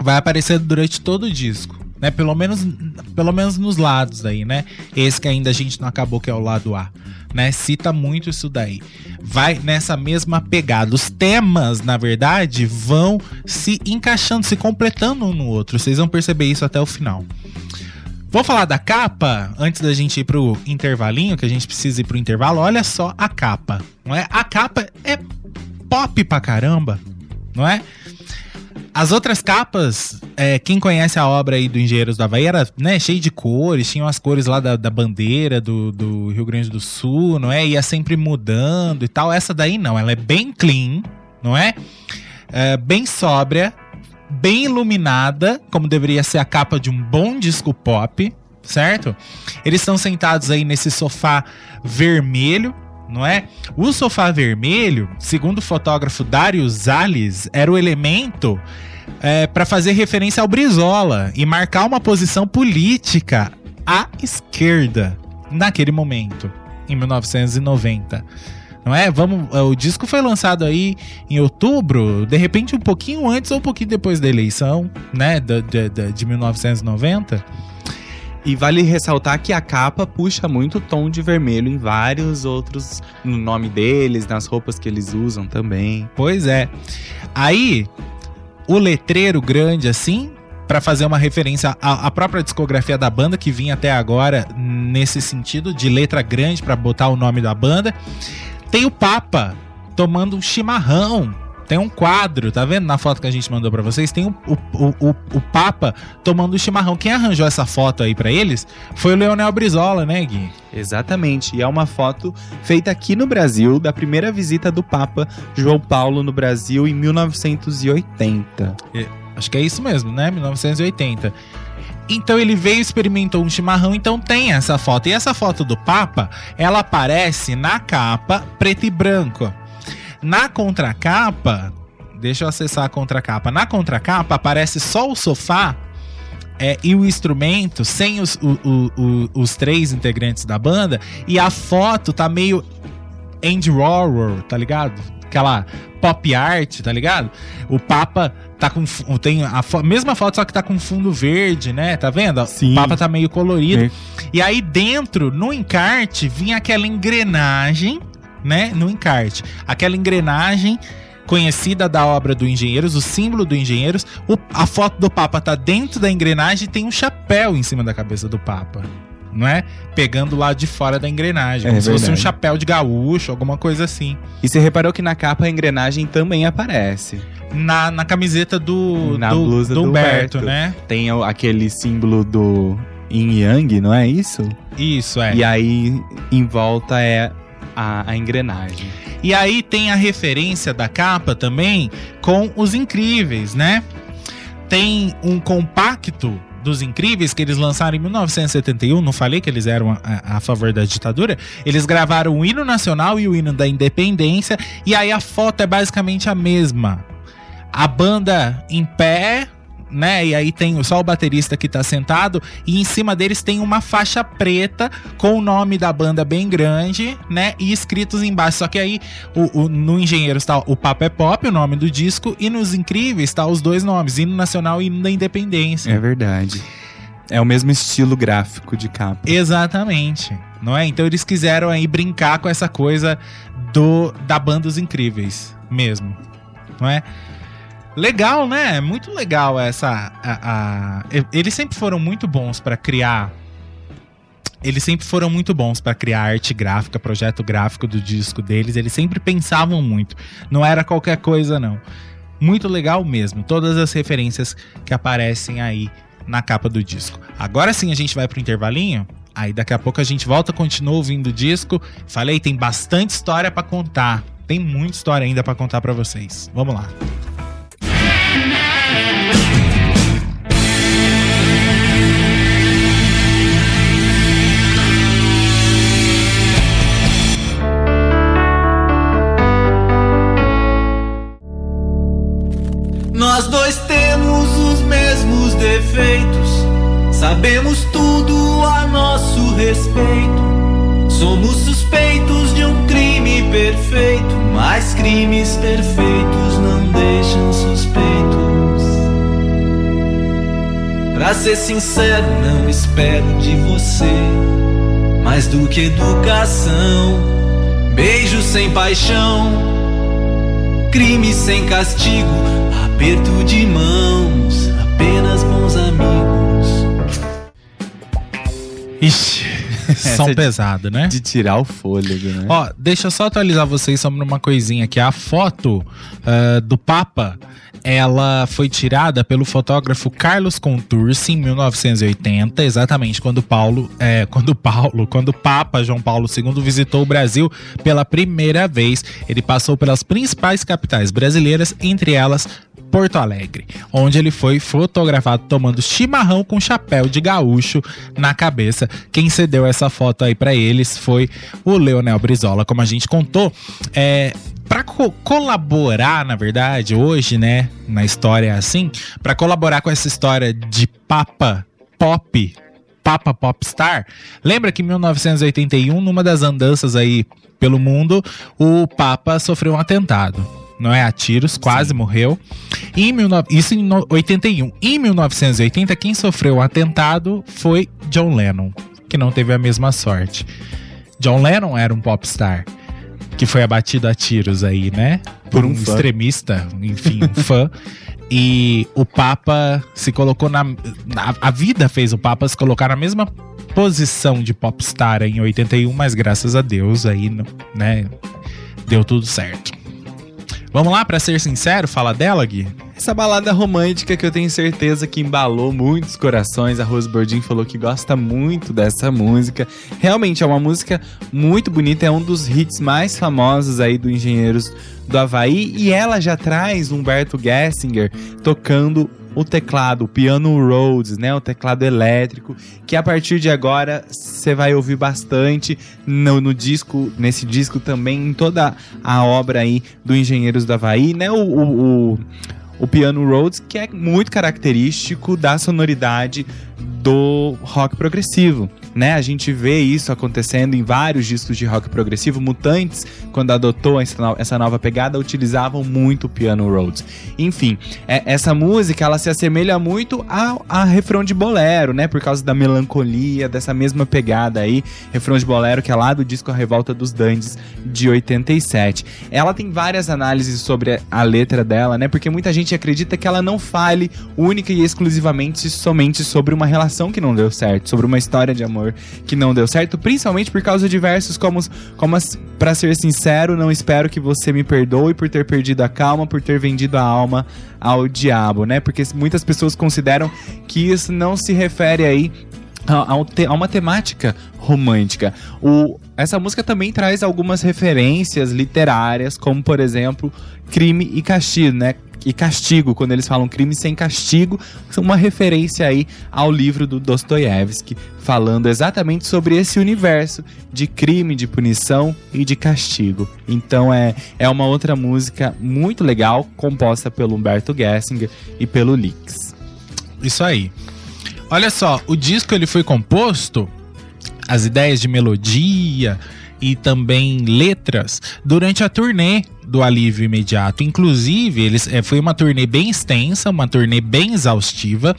vai aparecendo durante todo o disco. Né? Pelo, menos, pelo menos nos lados aí, né? Esse que ainda a gente não acabou, que é o lado A. Né? Cita muito isso daí. Vai nessa mesma pegada. Os temas, na verdade, vão se encaixando, se completando um no outro. Vocês vão perceber isso até o final. Vamos falar da capa antes da gente ir pro intervalinho, que a gente precisa ir pro intervalo. Olha só a capa, não é? A capa é pop pra caramba, não é? As outras capas, é, quem conhece a obra aí do Engenheiros do Havaí era né, cheio de cores, tinham as cores lá da, da bandeira do, do Rio Grande do Sul, não é? Ia sempre mudando e tal. Essa daí não, ela é bem clean, não é? É, bem sóbria, bem iluminada, como deveria ser a capa de um bom disco pop, certo? Eles estão sentados aí nesse sofá vermelho, não é? O sofá vermelho, segundo o fotógrafo Dario Zales, era o elemento é, para fazer referência ao Brizola e marcar uma posição política à esquerda naquele momento, em 1990. Não é? Vamos, o disco foi lançado aí em outubro, de repente um pouquinho antes ou um pouquinho depois da eleição, né, da- da- de 1990. E vale ressaltar que a capa puxa muito tom de vermelho em vários outros, no nome deles, nas roupas que eles usam também. Pois é. Aí, o letreiro grande assim, pra fazer uma referência à, à própria discografia da banda, que vinha até agora nesse sentido, de letra grande pra botar o nome da banda. Tem o Papa tomando um chimarrão. Tem um quadro, tá vendo na foto que a gente mandou pra vocês? Tem o, o, o, o, o Papa tomando um chimarrão. Quem arranjou essa foto aí pra eles foi o Leonel Brizola, né, Gui? Exatamente. E é uma foto feita aqui no Brasil da primeira visita do Papa João Paulo no Brasil em 1980. Acho que é isso mesmo, né? 1980. Então ele veio, experimentou um chimarrão, então tem essa foto. E essa foto do Papa, ela aparece na capa preto e branco. Na contracapa, deixa eu acessar a contracapa. Na contracapa aparece só o sofá é, e o instrumento, sem os, o- o- o- os três integrantes da banda, e a foto tá meio Andy Warhol, tá ligado? Aquela pop art, tá ligado? O Papa tá com. Tem a fo- mesma foto, só que tá com fundo verde, né? Tá vendo? Sim. O Papa tá meio colorido. Ver- E aí dentro, no encarte, vinha aquela engrenagem, né? No encarte. Aquela engrenagem conhecida da obra do Engenheiros, o símbolo do Engenheiros. O- a foto do Papa tá dentro da engrenagem e tem um chapéu em cima da cabeça do Papa. Não é? Pegando lá de fora da engrenagem. É como se fosse um chapéu de gaúcho, alguma coisa assim. E você reparou que na capa a engrenagem também aparece. Na, na camiseta do, Na do, blusa do do Humberto, Humberto. né? Tem aquele símbolo do Yin Yang, não é isso? Isso, é. E aí em volta é a, a engrenagem. E aí tem a referência da capa também com os incríveis, né? Tem um compacto dos incríveis que eles lançaram em 1971. Não falei que eles eram a, a- favor da ditadura. Eles gravaram o hino nacional e o hino da independência. E aí a foto é basicamente a mesma. A banda em pé, né? E aí tem só o baterista que tá sentado. E em cima deles tem uma faixa preta com o nome da banda bem grande, né? E escritos embaixo. Só que aí o, o- no Engenheiro está o Papo é Pop, o nome do disco, e nos Incríveis está os dois nomes, Hino Nacional e Hino da Independência. É verdade. É o mesmo estilo gráfico de capa. Exatamente, não é? Então eles quiseram aí brincar com essa coisa do da banda Os Incríveis mesmo, não é? Legal, né? Muito legal essa. A, a- Eles sempre foram muito bons pra criar. Eles sempre foram muito bons pra criar arte gráfica, projeto gráfico do disco deles. Eles sempre pensavam muito. Não era qualquer coisa, não. Muito legal mesmo. Todas as referências que aparecem aí na capa do disco. Agora sim a gente vai pro intervalinho. Aí daqui a pouco a gente volta, continua ouvindo o disco. Falei, tem bastante história pra contar. Tem muita história ainda pra contar pra vocês. Vamos lá. Nós dois temos os mesmos defeitos. Sabemos tudo a nosso respeito. Somos suspeitos de um perfeito. Mas crimes perfeitos não deixam suspeitos. Pra ser sincero, não espero de você mais do que educação. Beijo sem paixão. Crime sem castigo, aperto de mãos, apenas bons amigos. Ixi, som de- pesado, né? De tirar o fôlego, né? Ó, deixa eu só atualizar vocês sobre uma coisinha aqui. A foto ah, do Papa, ela foi tirada pelo fotógrafo Carlos Contursi em 1980, exatamente quando Paulo, é, quando Paulo, quando o Papa João Paulo II visitou o Brasil pela primeira vez. Ele passou pelas principais capitais brasileiras, entre elas Porto Alegre, onde ele foi fotografado tomando chimarrão com chapéu de gaúcho na cabeça. Quem cedeu essa foto aí pra eles foi o Leonel Brizola, como a gente contou. É, para colaborar, na verdade, hoje, né, na história assim, pra colaborar com essa história de Papa Pop, Papa Popstar, lembra que em 1981, numa das andanças aí pelo mundo, o Papa sofreu um atentado. Não é a tiros, quase morreu. Em 19 isso em no- 81. Em 1980, quem sofreu o atentado foi John Lennon, que não teve a mesma sorte. John Lennon era um popstar que foi abatido a tiros aí, né? Por um um, extremista, enfim, um fã. E o Papa se colocou na, na. A vida fez o Papa se colocar na mesma posição de popstar em 81, mas graças a Deus aí, né? Deu tudo certo. Vamos lá, pra ser sincero, fala dela, Gui? Essa balada romântica que eu tenho certeza que embalou muitos corações. A Rose Bordin falou que gosta muito dessa música. Realmente é uma música muito bonita, é um dos hits mais famosos aí do Engenheiros do Havaí. E ela já traz Humberto Gessinger tocando o teclado, o piano Rhodes, né, o teclado elétrico, que a partir de agora você vai ouvir bastante no, no disco, nesse disco também, em toda a obra aí do Engenheiros do Havaí, né, o- o- o o piano Rhodes, que é muito característico da sonoridade do rock progressivo, né? A gente vê isso acontecendo em vários discos de rock progressivo. Mutantes, quando adotou essa no- essa nova pegada, utilizavam muito o piano Rhodes. Enfim, é- essa música ela se assemelha muito ao a refrão de bolero, né? Por causa da melancolia, dessa mesma pegada aí, refrão de bolero que é lá do disco A Revolta dos Dandes de 87. Ela tem várias análises sobre a letra dela, né? Porque muita gente acredita que ela não fale única e exclusivamente somente sobre uma relação que não deu certo, sobre uma história de amor que não deu certo, principalmente por causa de versos como, como pra ser sincero, não espero que você me perdoe por ter perdido a calma, por ter vendido a alma ao diabo, né? Porque muitas pessoas consideram que isso não se refere aí a, a uma temática romântica. O, essa música também traz algumas referências literárias, como por exemplo, crime e castigo, né? E castigo, quando eles falam crime sem castigo, uma referência aí ao livro do Dostoiévski, falando exatamente sobre esse universo de crime, de punição e de castigo. Então é, é uma outra música muito legal, composta pelo Humberto Gessinger e pelo Lix. Isso aí. Olha só, o disco ele foi composto, as ideias de melodia e também letras durante a turnê do alívio imediato. Inclusive, eles é, foi uma turnê bem extensa, uma turnê bem exaustiva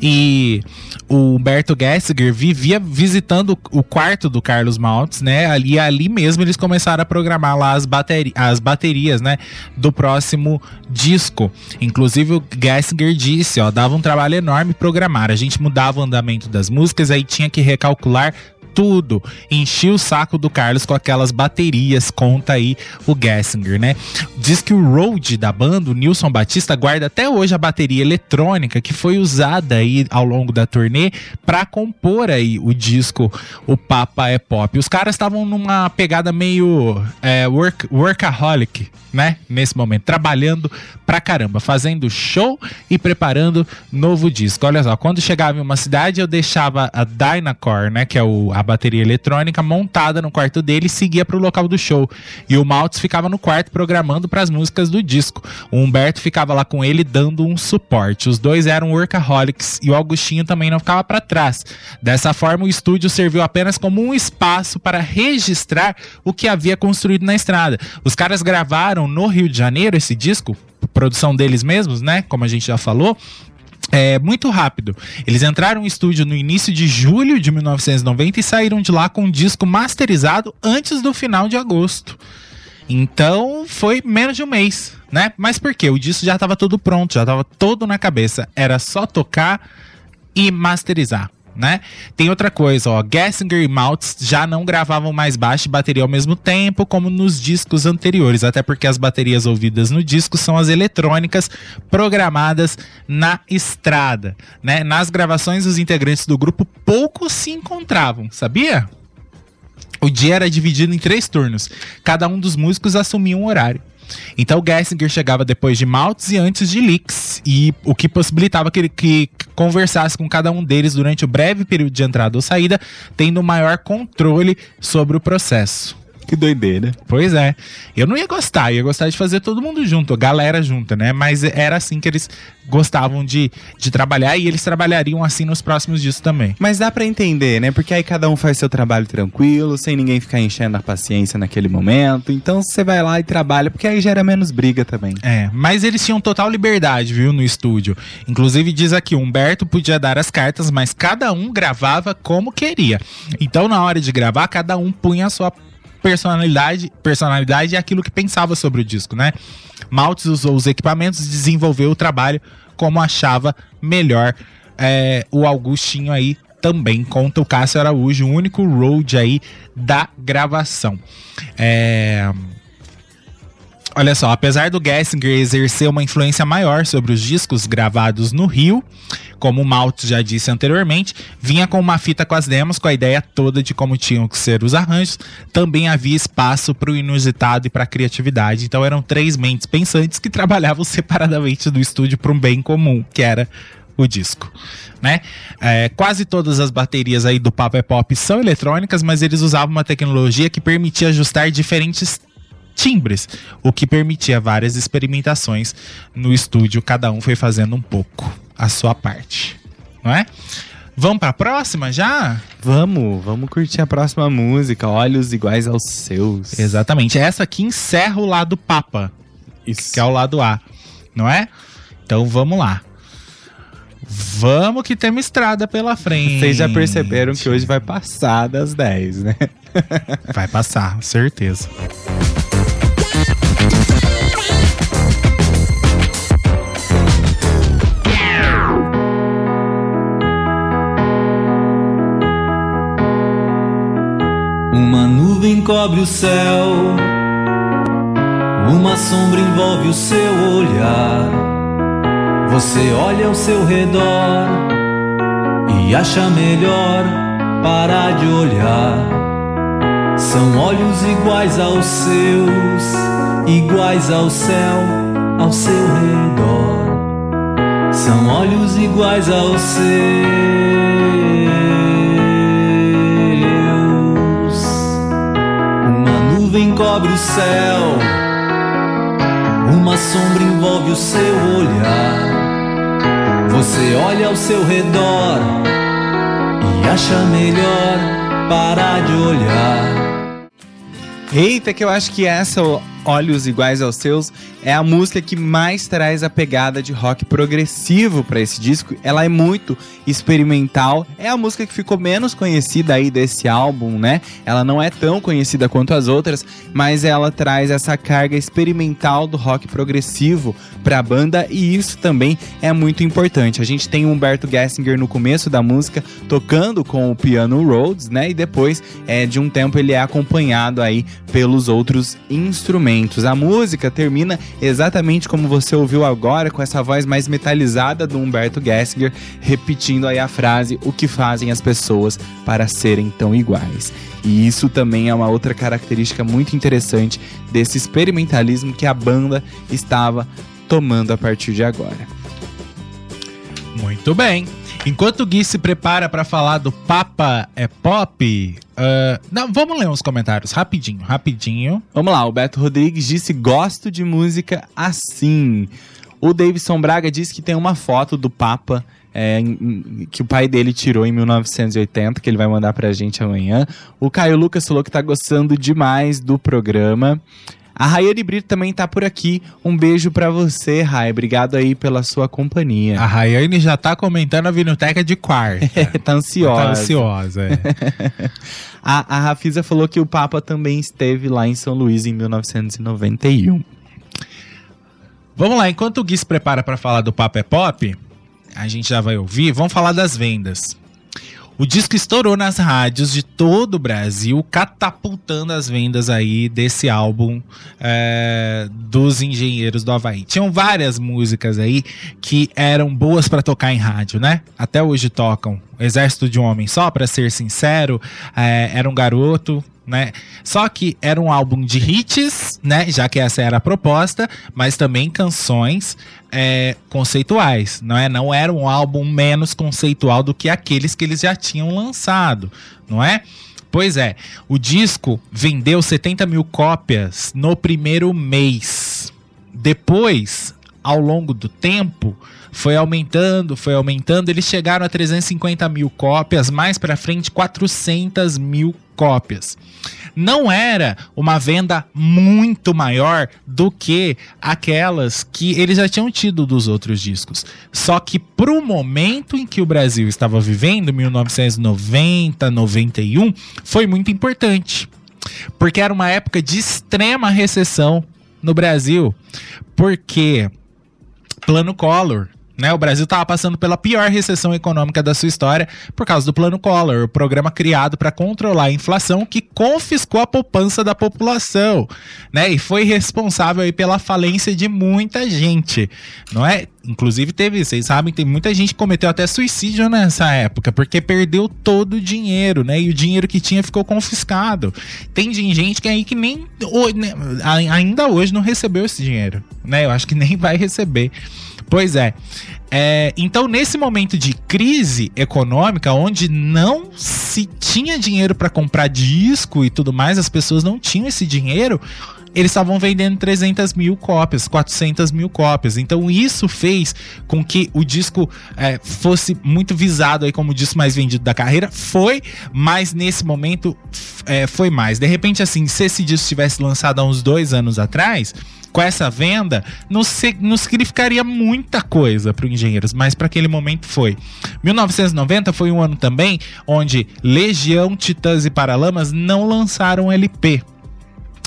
e o Humberto Gessinger vivia visitando o quarto do Carlos Maltz, né? E ali mesmo eles começaram a programar lá as, bateri as baterias, né? Do próximo disco. Inclusive o Gessinger disse, ó, dava um trabalho enorme programar. A gente mudava o andamento das músicas, aí tinha que recalcular tudo. Enchi o saco do Carlos com aquelas baterias, conta aí o Gessinger, né? Diz que o Road da banda, o Nilson Batista, guarda até hoje a bateria eletrônica que foi usada aí ao longo da turnê para compor aí o disco O Papa é Pop. Os caras estavam numa pegada meio é, work, workaholic, né? Nesse momento, trabalhando pra caramba, fazendo show e preparando novo disco. Olha só, quando chegava em uma cidade, eu deixava a Dynacore, né? Que é o, a bateria eletrônica, montada no quarto dele e seguia pro local do show. E o Maltz ficava no quarto programando para as músicas do disco. O Humberto ficava lá com ele dando um suporte. Os dois eram workaholics e o Augustinho também não ficava para trás. Dessa forma, o estúdio serviu apenas como um espaço para registrar o que havia construído na estrada. Os caras gravaram no Rio de Janeiro esse disco, produção deles mesmos, né? Como a gente já falou. É muito rápido. Eles entraram no estúdio no início de julho de 1990 e saíram de lá com um disco masterizado antes do final de agosto. Então foi menos de um mês, né? Mas por quê? O disco já estava todo pronto, já estava todo na cabeça. Era só tocar e masterizar né? Tem outra coisa, ó, Gessinger e Maltz já não gravavam mais baixo e bateria ao mesmo tempo, como nos discos anteriores, até porque as baterias ouvidas no disco são as eletrônicas programadas na estrada, né? Nas gravações, os integrantes do grupo pouco se encontravam, sabia? O dia era dividido em três turnos. Cada um dos músicos assumia um horário. Então Gessinger chegava depois de Maltz e antes de Leaks, e o que possibilitava que ele que conversasse com cada um deles durante o breve período de entrada ou saída, tendo maior controle sobre o processo. Que doideira. Pois é. Eu não ia gostar, ia gostar de fazer todo mundo junto, a galera junta, né? Mas era assim que eles gostavam de, de trabalhar e eles trabalhariam assim nos próximos dias também. Mas dá para entender, né? Porque aí cada um faz seu trabalho tranquilo, sem ninguém ficar enchendo a paciência naquele momento. Então você vai lá e trabalha, porque aí gera menos briga também. É, mas eles tinham total liberdade, viu, no estúdio. Inclusive diz aqui, Humberto podia dar as cartas, mas cada um gravava como queria. Então na hora de gravar, cada um punha a sua personalidade, personalidade e aquilo que pensava sobre o disco, né? Maltz usou os equipamentos e desenvolveu o trabalho como achava melhor. É, o Augustinho aí também conta o Cássio Araújo, o único road aí da gravação. É... Olha só, apesar do Gessinger exercer uma influência maior sobre os discos gravados no Rio, como o Maltz já disse anteriormente, vinha com uma fita com as demos, com a ideia toda de como tinham que ser os arranjos. Também havia espaço para o inusitado e para a criatividade. Então eram três mentes pensantes que trabalhavam separadamente no estúdio para um bem comum, que era o disco, né? É, quase todas as baterias aí do Papa é Pop são eletrônicas, mas eles usavam uma tecnologia que permitia ajustar diferentes timbres, o que permitia várias experimentações no estúdio, cada um foi fazendo um pouco a sua parte, não é? Vamos para a próxima já? Vamos, vamos curtir a próxima música, Olhos Iguais aos Seus. Exatamente, essa aqui encerra o lado Papa, Isso. que é o lado A, não é? Então vamos lá. Vamos que temos estrada pela frente. Vocês já perceberam que hoje vai passar das 10, né? vai passar, certeza. Uma nuvem cobre o céu, uma sombra envolve o seu olhar. Você olha ao seu redor e acha melhor parar de olhar. São olhos iguais aos seus, iguais ao céu ao seu redor. São olhos iguais aos seus. Nuvem cobre o céu, uma sombra envolve o seu olhar. Você olha ao seu redor e acha melhor parar de olhar. Eita, que eu acho que essa, Olhos Iguais aos Seus, é a música que mais traz a pegada de rock progressivo para esse disco. Ela é muito experimental. É a música que ficou menos conhecida aí desse álbum, né? Ela não é tão conhecida quanto as outras, mas ela traz essa carga experimental do rock progressivo para a banda e isso também é muito importante. A gente tem Humberto Gessinger no começo da música tocando com o piano Rhodes, né? E depois é, de um tempo ele é acompanhado aí pelos outros instrumentos. A música termina exatamente como você ouviu agora, com essa voz mais metalizada do Humberto Gessinger, repetindo aí a frase: O que fazem as pessoas para serem tão iguais? E isso também é uma outra característica muito interessante desse experimentalismo que a banda estava tomando a partir de agora. Muito bem. Enquanto o Gui se prepara para falar do Papa é Pop, uh, não, vamos ler uns comentários rapidinho, rapidinho. Vamos lá, o Beto Rodrigues disse: Gosto de música assim. O Davidson Braga disse que tem uma foto do Papa é, que o pai dele tirou em 1980, que ele vai mandar pra gente amanhã. O Caio Lucas falou que tá gostando demais do programa. A Rayane Brito também tá por aqui. Um beijo para você, Ray. Obrigado aí pela sua companhia. A Rayane já tá comentando a Vinoteca de quarta. tá ansiosa. Tá ansiosa, é. a, a Rafisa falou que o Papa também esteve lá em São Luís em 1991. Vamos lá, enquanto o Gui se prepara para falar do Papa é Pop, a gente já vai ouvir, vamos falar das vendas. O disco estourou nas rádios de todo o Brasil, catapultando as vendas aí desse álbum é, dos Engenheiros do Havaí. Tinham várias músicas aí que eram boas para tocar em rádio, né? Até hoje tocam. Exército de um Homem Só, para ser sincero, é, era um garoto, né? Só que era um álbum de hits, né? Já que essa era a proposta, mas também canções é, conceituais, não é? Não era um álbum menos conceitual do que aqueles que eles já tinham lançado, não é? Pois é, o disco vendeu 70 mil cópias no primeiro mês. Depois, ao longo do tempo, foi aumentando, foi aumentando. Eles chegaram a 350 mil cópias, mais para frente 400 mil cópias. Não era uma venda muito maior do que aquelas que eles já tinham tido dos outros discos. Só que pro momento em que o Brasil estava vivendo, 1990, 91, foi muito importante. Porque era uma época de extrema recessão no Brasil. Porque Plano Collor né, o Brasil estava passando pela pior recessão econômica da sua história por causa do Plano Collor, o programa criado para controlar a inflação que confiscou a poupança da população, né, e foi responsável pela falência de muita gente, não é? Inclusive teve, vocês sabem, tem muita gente que cometeu até suicídio nessa época porque perdeu todo o dinheiro, né, e o dinheiro que tinha ficou confiscado. Tem gente que aí que nem né, ainda hoje não recebeu esse dinheiro, né? Eu acho que nem vai receber. Pois é. é. Então, nesse momento de crise econômica, onde não se tinha dinheiro para comprar disco e tudo mais, as pessoas não tinham esse dinheiro, eles estavam vendendo 300 mil cópias, 400 mil cópias. Então isso fez com que o disco é, fosse muito visado aí como o disco mais vendido da carreira. Foi, mas nesse momento é, foi mais. De repente, assim, se esse disco tivesse lançado há uns dois anos atrás, com essa venda, não, se, não significaria muita coisa para os engenheiros, mas para aquele momento foi. 1990 foi um ano também onde Legião, Titãs e Paralamas não lançaram LP.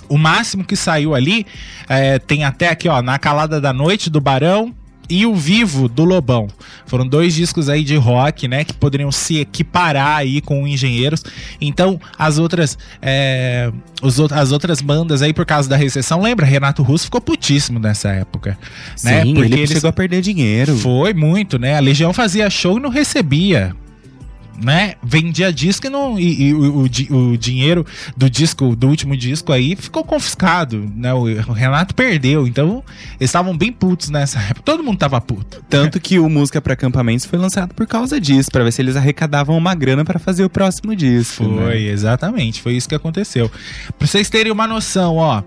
O máximo que saiu ali é, tem até aqui, ó, na calada da noite do Barão, e o Vivo do Lobão. Foram dois discos aí de rock, né, que poderiam se equiparar aí com Engenheiros. Então, as outras é, os, as outras bandas aí por causa da recessão, lembra? Renato Russo ficou putíssimo nessa época, né? Sim, Porque ele eles... chegou a perder dinheiro. Foi muito, né? A Legião fazia show e não recebia né, vendia disco e, não, e, e o, o, o, dinheiro do disco, do último disco aí, ficou confiscado, né? O, o Renato perdeu, então eles estavam bem putos nessa época. Todo mundo tava puto. Tanto que o Música para Acampamentos foi lançado por causa disso, para ver se eles arrecadavam uma grana para fazer o próximo disco. Foi, né? exatamente, foi isso que aconteceu. Pra vocês terem uma noção, ó.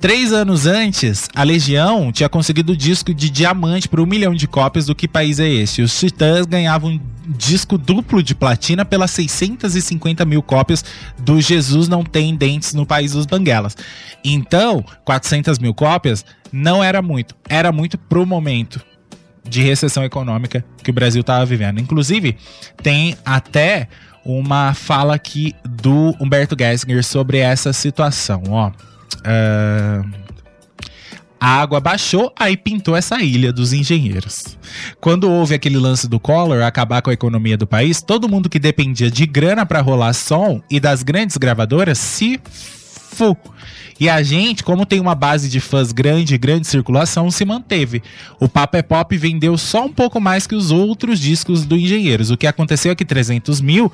Três anos antes, a Legião tinha conseguido disco de diamante por um milhão de cópias do Que País é Esse? Os Titãs ganhavam disco duplo de platina pelas 650 mil cópias do Jesus Não Tem Dentes no País dos Banguelas. Então, 400 mil cópias não era muito. Era muito pro momento de recessão econômica que o Brasil estava vivendo. Inclusive, tem até uma fala aqui do Humberto Gessinger sobre essa situação. Ó, uh, a água baixou, aí pintou essa ilha dos engenheiros. Quando houve aquele lance do Collor acabar com a economia do país, todo mundo que dependia de grana para rolar som e das grandes gravadoras se fu. E a gente, como tem uma base de fãs grande, grande circulação, se manteve. O Papa é Pop vendeu só um pouco mais que os outros discos do Engenheiros. O que aconteceu é que 300 mil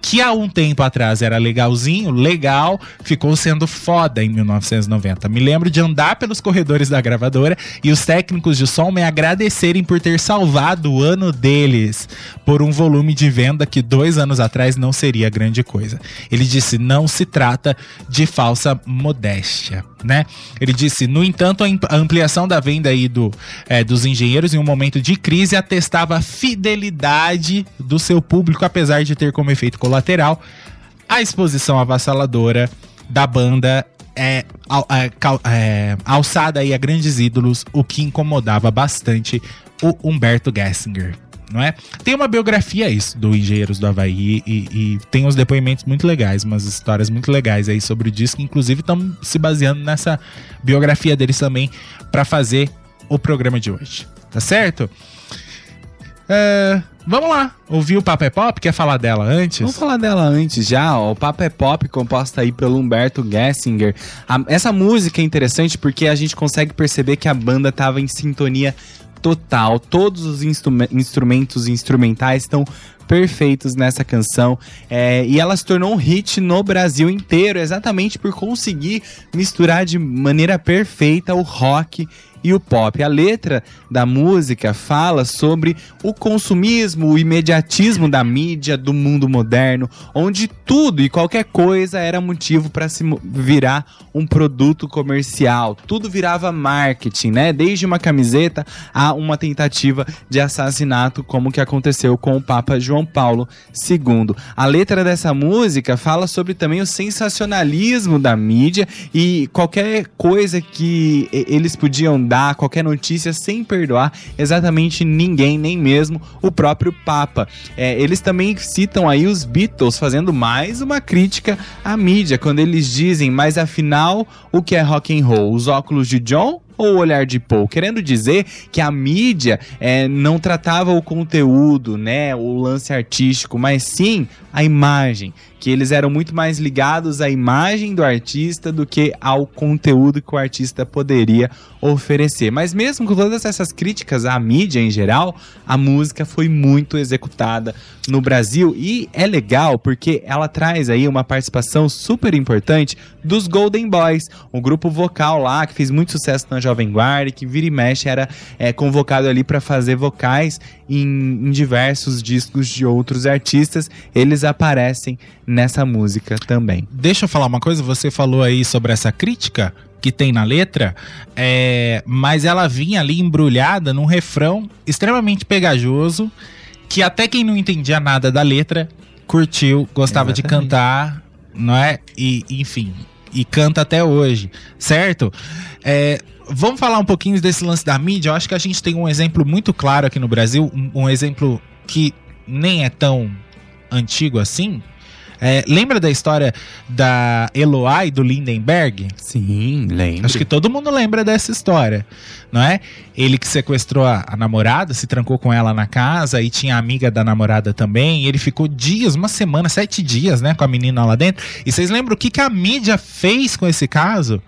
que há um tempo atrás era legalzinho, legal, ficou sendo foda em 1990. Me lembro de andar pelos corredores da gravadora e os técnicos de som me agradecerem por ter salvado o ano deles por um volume de venda que dois anos atrás não seria grande coisa. Ele disse: não se trata de falsa modéstia, né? Ele disse: no entanto, a ampliação da venda aí do, é, dos engenheiros em um momento de crise atestava a fidelidade do seu público, apesar de ter como efeito colateral, a exposição avassaladora da banda é, é, é, alçada aí a grandes ídolos, o que incomodava bastante o Humberto Gessinger. Não é? Tem uma biografia isso do Engenheiros do Havaí e, e tem uns depoimentos muito legais, umas histórias muito legais aí sobre o disco, inclusive estão se baseando nessa biografia deles também para fazer o programa de hoje. Tá certo? É, vamos lá, ouvir o Papo é Pop? Quer falar dela antes? Vamos falar dela antes já. Ó. O Papo é Pop, composta aí pelo Humberto Gessinger. A, essa música é interessante porque a gente consegue perceber que a banda tava em sintonia total. Todos os instrumentos instrumentais estão perfeitos nessa canção. É, e ela se tornou um hit no Brasil inteiro, exatamente por conseguir misturar de maneira perfeita o rock e o pop. A letra da música fala sobre o consumismo, o imediatismo da mídia, do mundo moderno, onde tudo e qualquer coisa era motivo para se virar um produto comercial. Tudo virava marketing, né? Desde uma camiseta a uma tentativa de assassinato, como que aconteceu com o Papa João Paulo II. A letra dessa música fala sobre também o sensacionalismo da mídia e qualquer coisa que eles podiam dar qualquer notícia sem perdoar exatamente ninguém, nem mesmo o próprio Papa. É, eles também citam aí os Beatles fazendo mais uma crítica à mídia, quando eles dizem, mas afinal, o que é rock and roll? Os óculos de John ou o olhar de Paul, querendo dizer que a mídia é, não tratava o conteúdo, né, o lance artístico, mas sim a imagem, que eles eram muito mais ligados à imagem do artista do que ao conteúdo que o artista poderia oferecer. Mas mesmo com todas essas críticas à mídia em geral, a música foi muito executada no Brasil e é legal porque ela traz aí uma participação super importante dos Golden Boys, um grupo vocal lá que fez muito sucesso na Jovem Guarda, que vira e mexe era é, convocado ali para fazer vocais em, em diversos discos de outros artistas. Eles aparecem nessa música também. Deixa eu falar uma coisa, você falou aí sobre essa crítica que tem na letra, é, mas ela vinha ali embrulhada num refrão extremamente pegajoso, que até quem não entendia nada da letra curtiu, gostava Exatamente. de cantar, não é? E enfim, e canta até hoje, certo? É, vamos falar um pouquinho desse lance da mídia. Eu acho que a gente tem um exemplo muito claro aqui no Brasil, um, um exemplo que nem é tão antigo assim. É, lembra da história da Eloy do Lindenberg? Sim, lembro. Acho que todo mundo lembra dessa história, não é? Ele que sequestrou a, a, namorada, se trancou com ela na casa e tinha a amiga da namorada também. ele ficou dias, uma semana, sete dias, né, com a menina lá dentro. E vocês lembram o que, que a mídia fez com esse caso?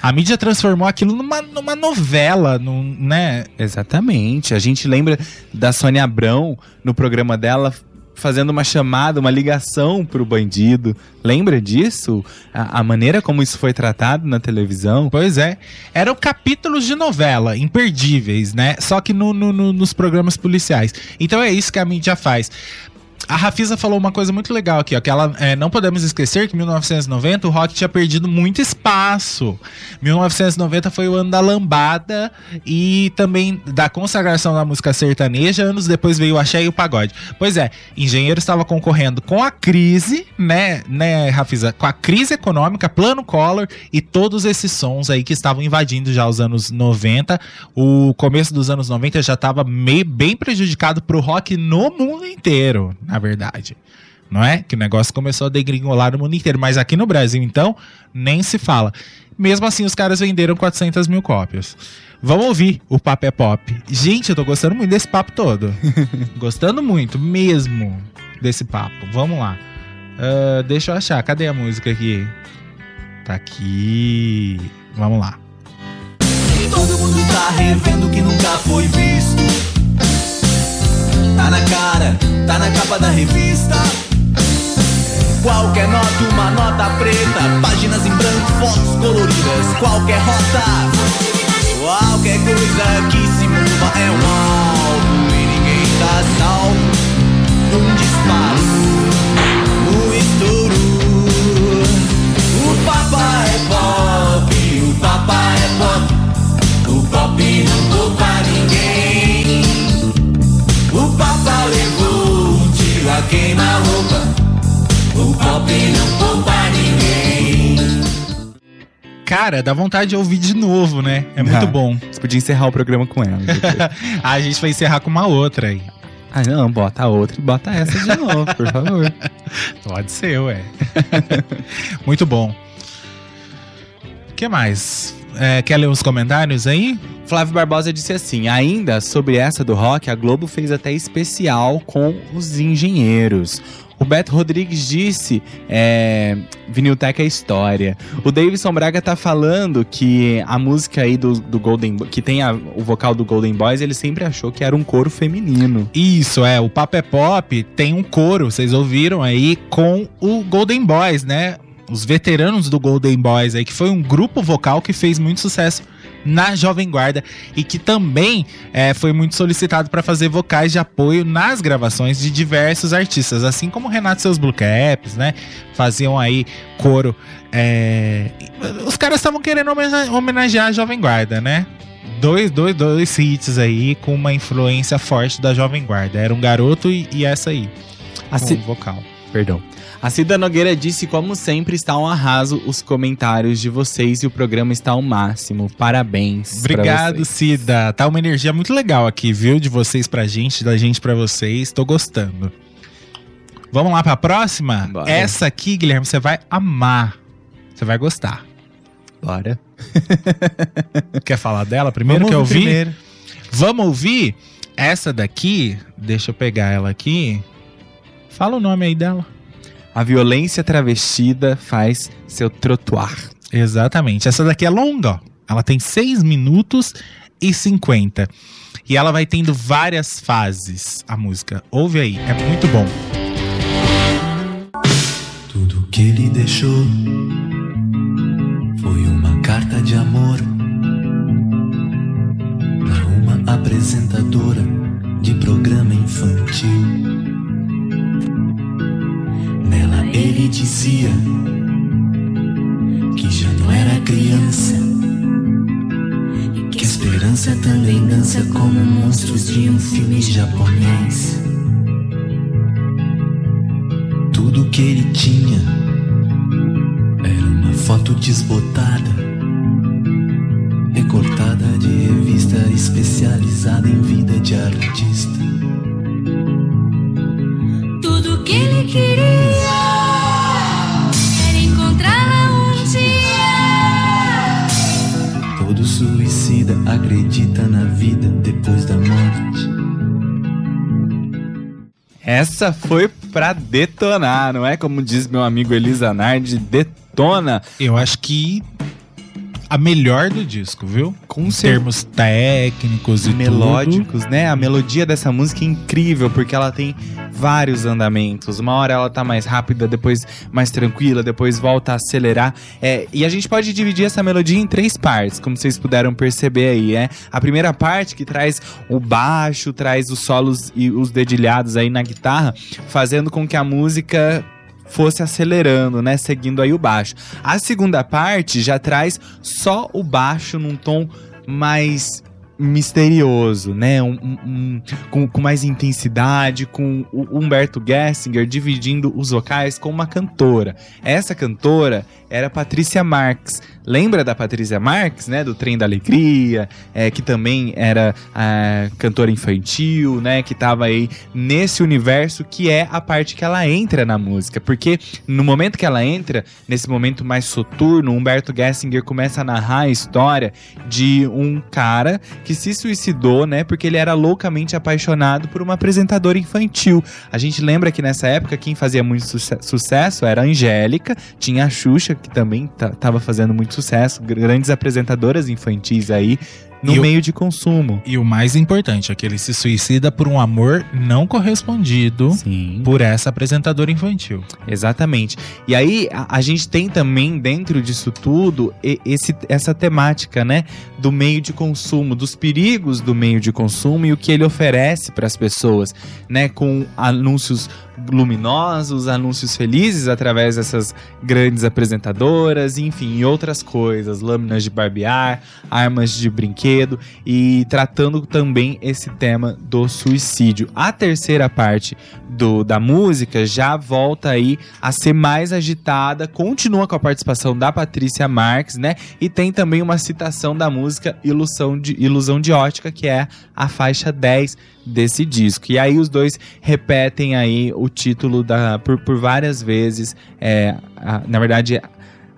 A mídia transformou aquilo numa, numa novela, num, né? Exatamente. A gente lembra da Sônia Abrão no programa dela fazendo uma chamada, uma ligação pro bandido. Lembra disso? A, a, maneira como isso foi tratado na televisão? Pois é. Eram capítulos de novela, imperdíveis, né? Só que no, no, no, nos programas policiais. Então é isso que a mídia faz A Rafisa falou uma coisa muito legal aqui, ó, que ela é, não podemos esquecer que em 1990 o rock tinha perdido muito espaço. 1990 foi o ano da lambada e também da consagração da música sertaneja. Anos depois veio o axé e o pagode. Pois é, Engenheiro estava concorrendo com a crise, né, né, Rafisa? Com a crise econômica, plano Collor e todos esses sons aí que estavam invadindo já os anos 90. O começo dos anos 90 já estava bem prejudicado pro rock no mundo inteiro, na verdade. Não é? Que o negócio começou a degringolar no mundo inteiro. Mas aqui no Brasil, então, nem se fala. Mesmo assim, os caras venderam 400 mil cópias. Vamos ouvir o Papo é Pop. Gente, eu tô gostando muito desse papo todo. gostando muito, mesmo, desse papo. Vamos lá. Uh, deixa eu achar. Cadê a música aqui? Tá aqui. Vamos lá. Todo mundo tá revendo que nunca foi visto. Tá na cara, tá na capa da revista. Qualquer nota, uma nota preta. Páginas em branco, fotos coloridas. Qualquer rota, qualquer coisa que se mova é um alvo. E ninguém tá salvo. Um disparo, um estouro. O papa é pop, o papa é pop. Tiro a queima-roupa. O pop não poupa ninguém. Cara, dá vontade de ouvir de novo, né? É muito Dá. bom. Você podia encerrar o programa com ela. Ah, a gente vai encerrar com uma outra aí. ah, não, bota outra e bota essa de novo, por favor. Pode ser, ué. muito bom. O que mais? É, quer ler os comentários aí? Flávio Barbosa disse assim: ainda sobre essa do rock, a Globo fez até especial com os engenheiros. O Beto Rodrigues disse: é, Vinilteca é história. O Davidson Braga tá falando que a música aí do, do Golden que tem a- o vocal do Golden Boys, ele sempre achou que era um coro feminino. Isso, é. O Papo é Pop tem um coro, vocês ouviram aí, com o Golden Boys, né? Os veteranos do Golden Boys aí, que foi um grupo vocal que fez muito sucesso na Jovem Guarda e que também é, foi muito solicitado para fazer vocais de apoio nas gravações de diversos artistas, assim como Renato e seus Blue Caps, né? Faziam aí coro. é, Os caras estavam querendo homena- homenagear a Jovem Guarda, né? Dois, dois, dois hits aí com uma influência forte da Jovem Guarda. Era um garoto e, e essa aí, A com vocal. Perdão. A Cida Nogueira disse: como sempre, está um arraso os comentários de vocês e o programa está ao máximo. Parabéns. Obrigado, vocês." Cida. Tá uma energia muito legal aqui, viu? De vocês pra gente, da gente pra vocês. Tô gostando. Vamos lá pra próxima? Bora. Essa aqui, Guilherme, você vai amar. Você vai gostar. Bora. Quer falar dela primeiro? Vamos Quer ouvir ouvir? primeiro. Vamos ouvir? Essa daqui, deixa eu pegar ela aqui. Fala o nome aí dela. A violência travestida faz seu trotuar. Exatamente. Essa daqui é longa, ó. Ela tem 6 minutos e 50. E ela vai tendo várias fases, a música. Ouve aí, é muito bom. Tudo que ele deixou foi uma carta de amor pra uma apresentadora de programa infantil. Ele dizia que já não era criança. e Que a esperança também dança como monstros de um filme japonês. Tudo que ele tinha era uma foto desbotada, recortada de revista especializada em vida de artista. Tudo que ele queria acredita na vida depois da morte. Essa foi pra detonar, não é? Como diz meu amigo Elisa Nardi, detona. Eu acho que a melhor do disco, viu? Com Em termos técnicos e melódicos, né? A melodia dessa música é incrível, porque ela tem vários andamentos. Uma hora ela tá mais rápida, depois mais tranquila, depois volta a acelerar. É, e a gente pode dividir essa melodia em três partes, como vocês puderam perceber aí, é. A primeira parte que traz o baixo, traz os solos e os dedilhados aí na guitarra, fazendo com que a música fosse acelerando, né, seguindo aí o baixo. A segunda parte já traz só o baixo num tom mais misterioso, né? Um, um- um- com, com mais intensidade, com o Humberto Gessinger dividindo os vocais com uma cantora. Essa cantora era Patrícia Marx. Lembra da Patrícia Marx, né? Do Trem da Alegria, é, que também era ah, cantora infantil, né? Que tava aí nesse universo que é a parte que ela entra na música. Porque no momento que ela entra, nesse momento mais soturno, Humberto Gessinger começa a narrar a história de um cara que se suicidou, né? Porque ele era loucamente apaixonado por uma apresentadora infantil. A gente lembra que nessa época quem fazia muito suce- sucesso era a Angélica, tinha a Xuxa, que também ta- tava fazendo muito sucesso, grandes apresentadoras infantis aí no E o- meio de consumo. E o mais importante é que ele se suicida por um amor não correspondido Sim. por essa apresentadora infantil. Exatamente. E aí a, a gente tem também dentro disso tudo esse, essa temática, né, do meio de consumo, dos perigos do meio de consumo e o que ele oferece para as pessoas, né, com anúncios luminosos, anúncios felizes através dessas grandes apresentadoras, enfim, outras coisas, lâminas de barbear, armas de brinquedo e tratando também esse tema do suicídio. A terceira parte do, da música já volta aí a ser mais agitada, continua com a participação da Patrícia Marques, né? E tem também uma citação da música Ilusão de, Ilusão de Ótica, que é a faixa 10 desse disco. E aí os dois repetem aí o título da, por, por várias vezes. É, a- na verdade,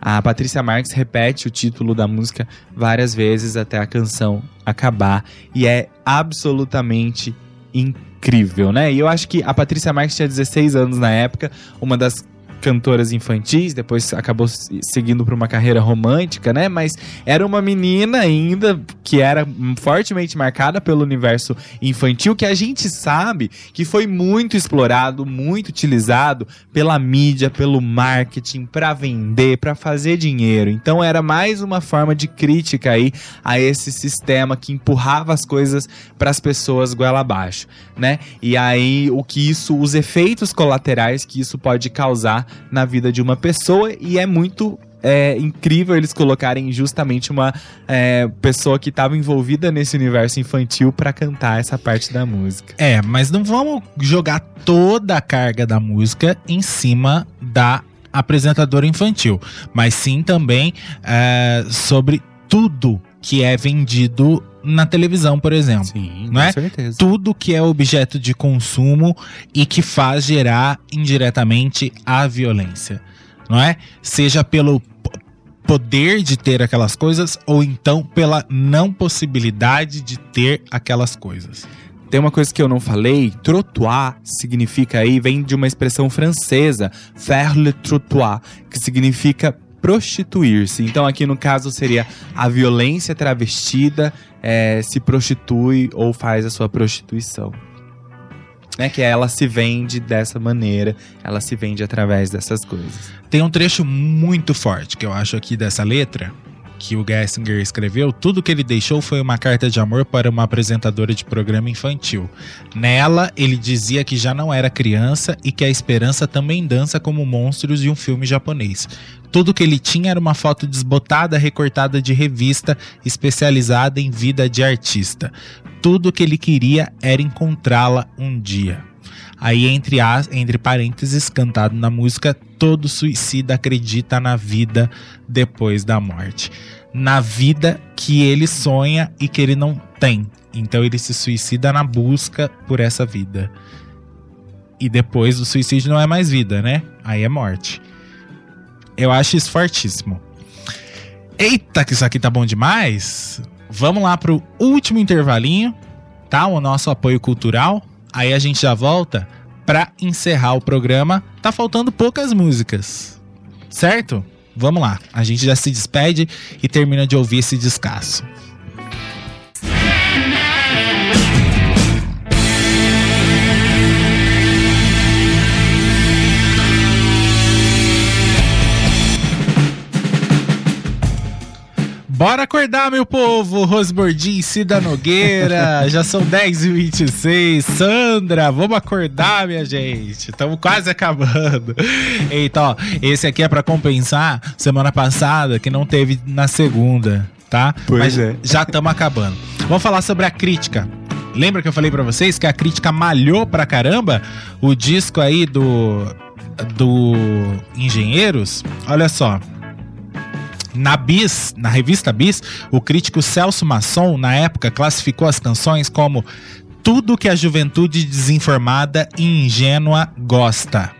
a Patrícia Marques repete o título da música várias vezes até a canção acabar. E é absolutamente incrível, né? E eu acho que a Patrícia Marques tinha 16 anos na época, uma das cantoras infantis, depois acabou se- seguindo para uma carreira romântica, né? Mas era uma menina ainda que era fortemente marcada pelo universo infantil, que a gente sabe que foi muito explorado, muito utilizado pela mídia, pelo marketing, para vender, para fazer dinheiro. Então era mais uma forma de crítica aí a esse sistema que empurrava as coisas para as pessoas goela abaixo, né? E aí o que isso, os efeitos colaterais que isso pode causar na vida de uma pessoa e é muito é incrível eles colocarem justamente uma é, pessoa que estava envolvida nesse universo infantil para cantar essa parte da música. É, mas não vamos jogar toda a carga da música em cima da apresentadora infantil, mas sim também é, sobre tudo que é vendido na televisão, por exemplo. Sim, Não é? certeza. Tudo que é objeto de consumo e que faz gerar indiretamente a violência, não é? Seja pelo poder de ter aquelas coisas ou então pela não possibilidade de ter aquelas coisas. Tem uma coisa que eu não falei, trottoir significa aí, vem de uma expressão francesa, faire le trottoir, que significa prostituir-se. Então aqui no caso seria a violência travestida é, se prostitui ou faz a sua prostituição. Né, que ela se vende dessa maneira, ela se vende através dessas coisas. Tem um trecho muito forte que eu acho aqui dessa letra que o Gessinger escreveu. Tudo que ele deixou foi uma carta de amor para uma apresentadora de programa infantil. Nela, ele dizia que já não era criança e que a esperança também dança como monstros de um filme japonês. Tudo que ele tinha era uma foto desbotada, recortada de revista especializada em vida de artista. Tudo que ele queria era encontrá-la um dia. Aí, entre, as, entre parênteses, cantado na música, todo suicida acredita na vida depois da morte. Na vida que ele sonha e que ele não tem. Então ele se suicida na busca por essa vida. E depois do suicídio não é mais vida, né? Aí é morte. Eu acho isso fortíssimo. Eita, que isso aqui tá bom demais! Vamos lá pro último intervalinho, tá? O nosso apoio cultural. Aí a gente já volta pra encerrar o programa. Tá faltando poucas músicas, certo? Vamos lá. A gente já se despede e termina de ouvir esse descasso. Bora acordar, meu povo! Rosbordim, Cida Nogueira, já são 10 e 26 Sandra, vamos acordar, minha gente. Estamos quase acabando. Então, ó, esse aqui é para compensar semana passada que não teve na segunda, tá? Pois Mas é. já estamos acabando. Vamos falar sobre a crítica. Lembra que eu falei pra vocês que a crítica malhou pra caramba o disco aí do do Engenheiros? Olha só. Na Bis, na revista Bis, o crítico Celso Masson, na época, classificou as canções como tudo que a juventude desinformada e ingênua gosta.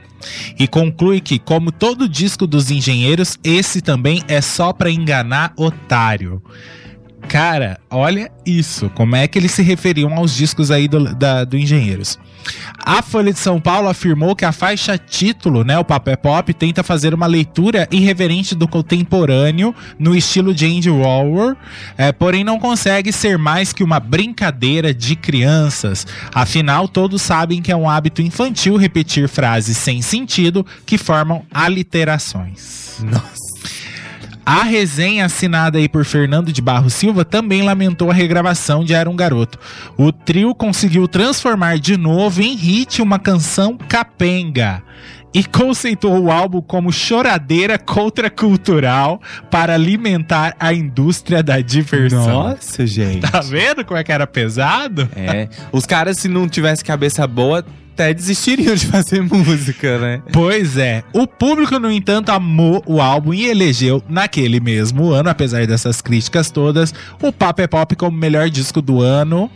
E conclui que, como todo disco dos engenheiros, esse também é só pra enganar otário. Cara, olha isso. Como é que eles se referiam aos discos aí do, da, do Engenheiros? A Folha de São Paulo afirmou que a faixa título, né, o Papel Pop, tenta fazer uma leitura irreverente do contemporâneo no estilo de Andy Warhol, é, porém não consegue ser mais que uma brincadeira de crianças. Afinal, todos sabem que é um hábito infantil repetir frases sem sentido que formam aliterações. Nossa. A resenha assinada aí por Fernando de Barros Silva também lamentou a regravação de Era um Garoto. O trio conseguiu transformar de novo em hit uma canção capenga e conceituou o álbum como choradeira contracultural para alimentar a indústria da diversão. Nossa, gente. Tá vendo como é que era pesado? É. Os caras, se não tivesse cabeça boa, até desistiriam de fazer música, né? Pois é. O público, no entanto, amou o álbum e elegeu, naquele mesmo ano, apesar dessas críticas todas, o Pop é Pop como melhor disco do ano.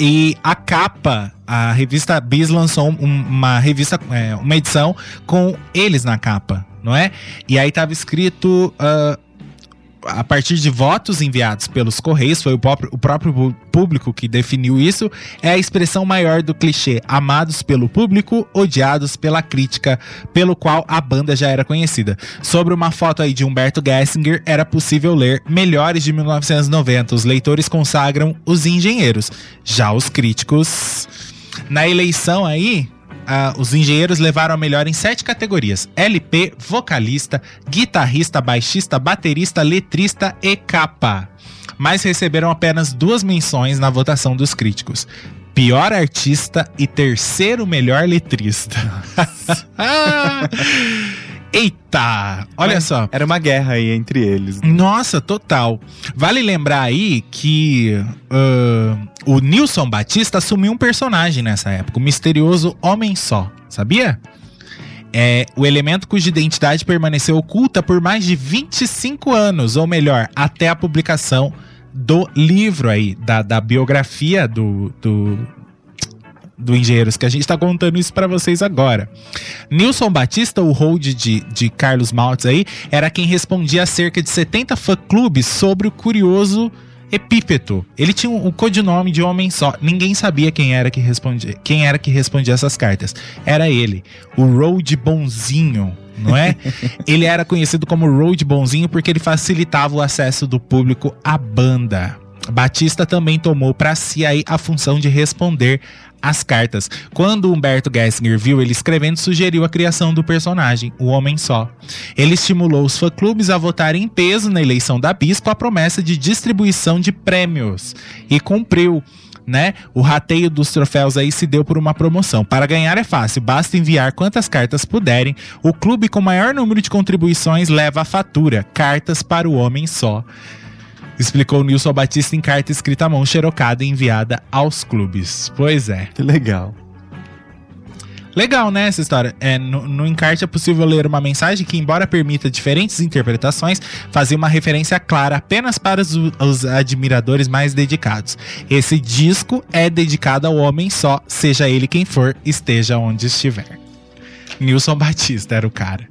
E a capa, a revista Bis lançou um- uma revista, é, uma edição com eles na capa, não é? E aí tava escrito. ah, a partir de votos enviados pelos Correios, foi o próprio, o próprio público que definiu isso, é a expressão maior do clichê amados pelo público, odiados pela crítica, pelo qual a banda já era conhecida. Sobre uma foto aí de Humberto Gessinger, era possível ler Melhores de 1990. Os leitores consagram os engenheiros. Já os críticos. Na eleição aí, ah, os engenheiros levaram a melhor em sete categorias: LP, vocalista, guitarrista, baixista, baterista, letrista e capa. Mas receberam apenas duas menções na votação dos críticos: pior artista e terceiro melhor letrista. Eita! Olha Mas só. Era uma guerra aí entre eles. Nossa, total. Vale lembrar aí que ah, o Nilson Batista assumiu um personagem nessa época, o misterioso Homem Só, sabia? É o elemento cuja identidade permaneceu oculta por mais de 25 anos, ou melhor, até a publicação do livro aí, da, da biografia do, do, do Engenheiros, que a gente tá contando isso pra vocês agora. Nilson Batista, o hold de, de Carlos Maltz aí, era quem respondia a cerca de 70 fã-clubes sobre o curioso Epípeto. Ele tinha um, um codinome de homem só. Ninguém sabia quem era que respondia, quem era que respondia essas cartas. Era ele, o Road Bonzinho, não é? ele era conhecido como Road Bonzinho porque ele facilitava o acesso do público à banda. Batista também tomou para si aí a função de responder as cartas. Quando Humberto Gessinger viu ele escrevendo, sugeriu a criação do personagem, o Homem Só. Ele estimulou os fã-clubes a votarem em peso na eleição da Bis com a promessa de distribuição de prêmios. E cumpriu. Né? O rateio dos troféus aí se deu por uma promoção. Para ganhar é fácil, basta enviar quantas cartas puderem. O clube com maior número de contribuições leva a fatura, cartas para o homem só explicou Nilson Batista em carta escrita à mão xerocada e enviada aos clubes. Pois é. Que legal. Legal, né, essa história? É, no, no encarte é possível ler uma mensagem que, embora permita diferentes interpretações, fazia uma referência clara apenas para os, os admiradores mais dedicados. Esse disco é dedicado ao homem só, seja ele quem for, esteja onde estiver. Nilson Batista era o cara.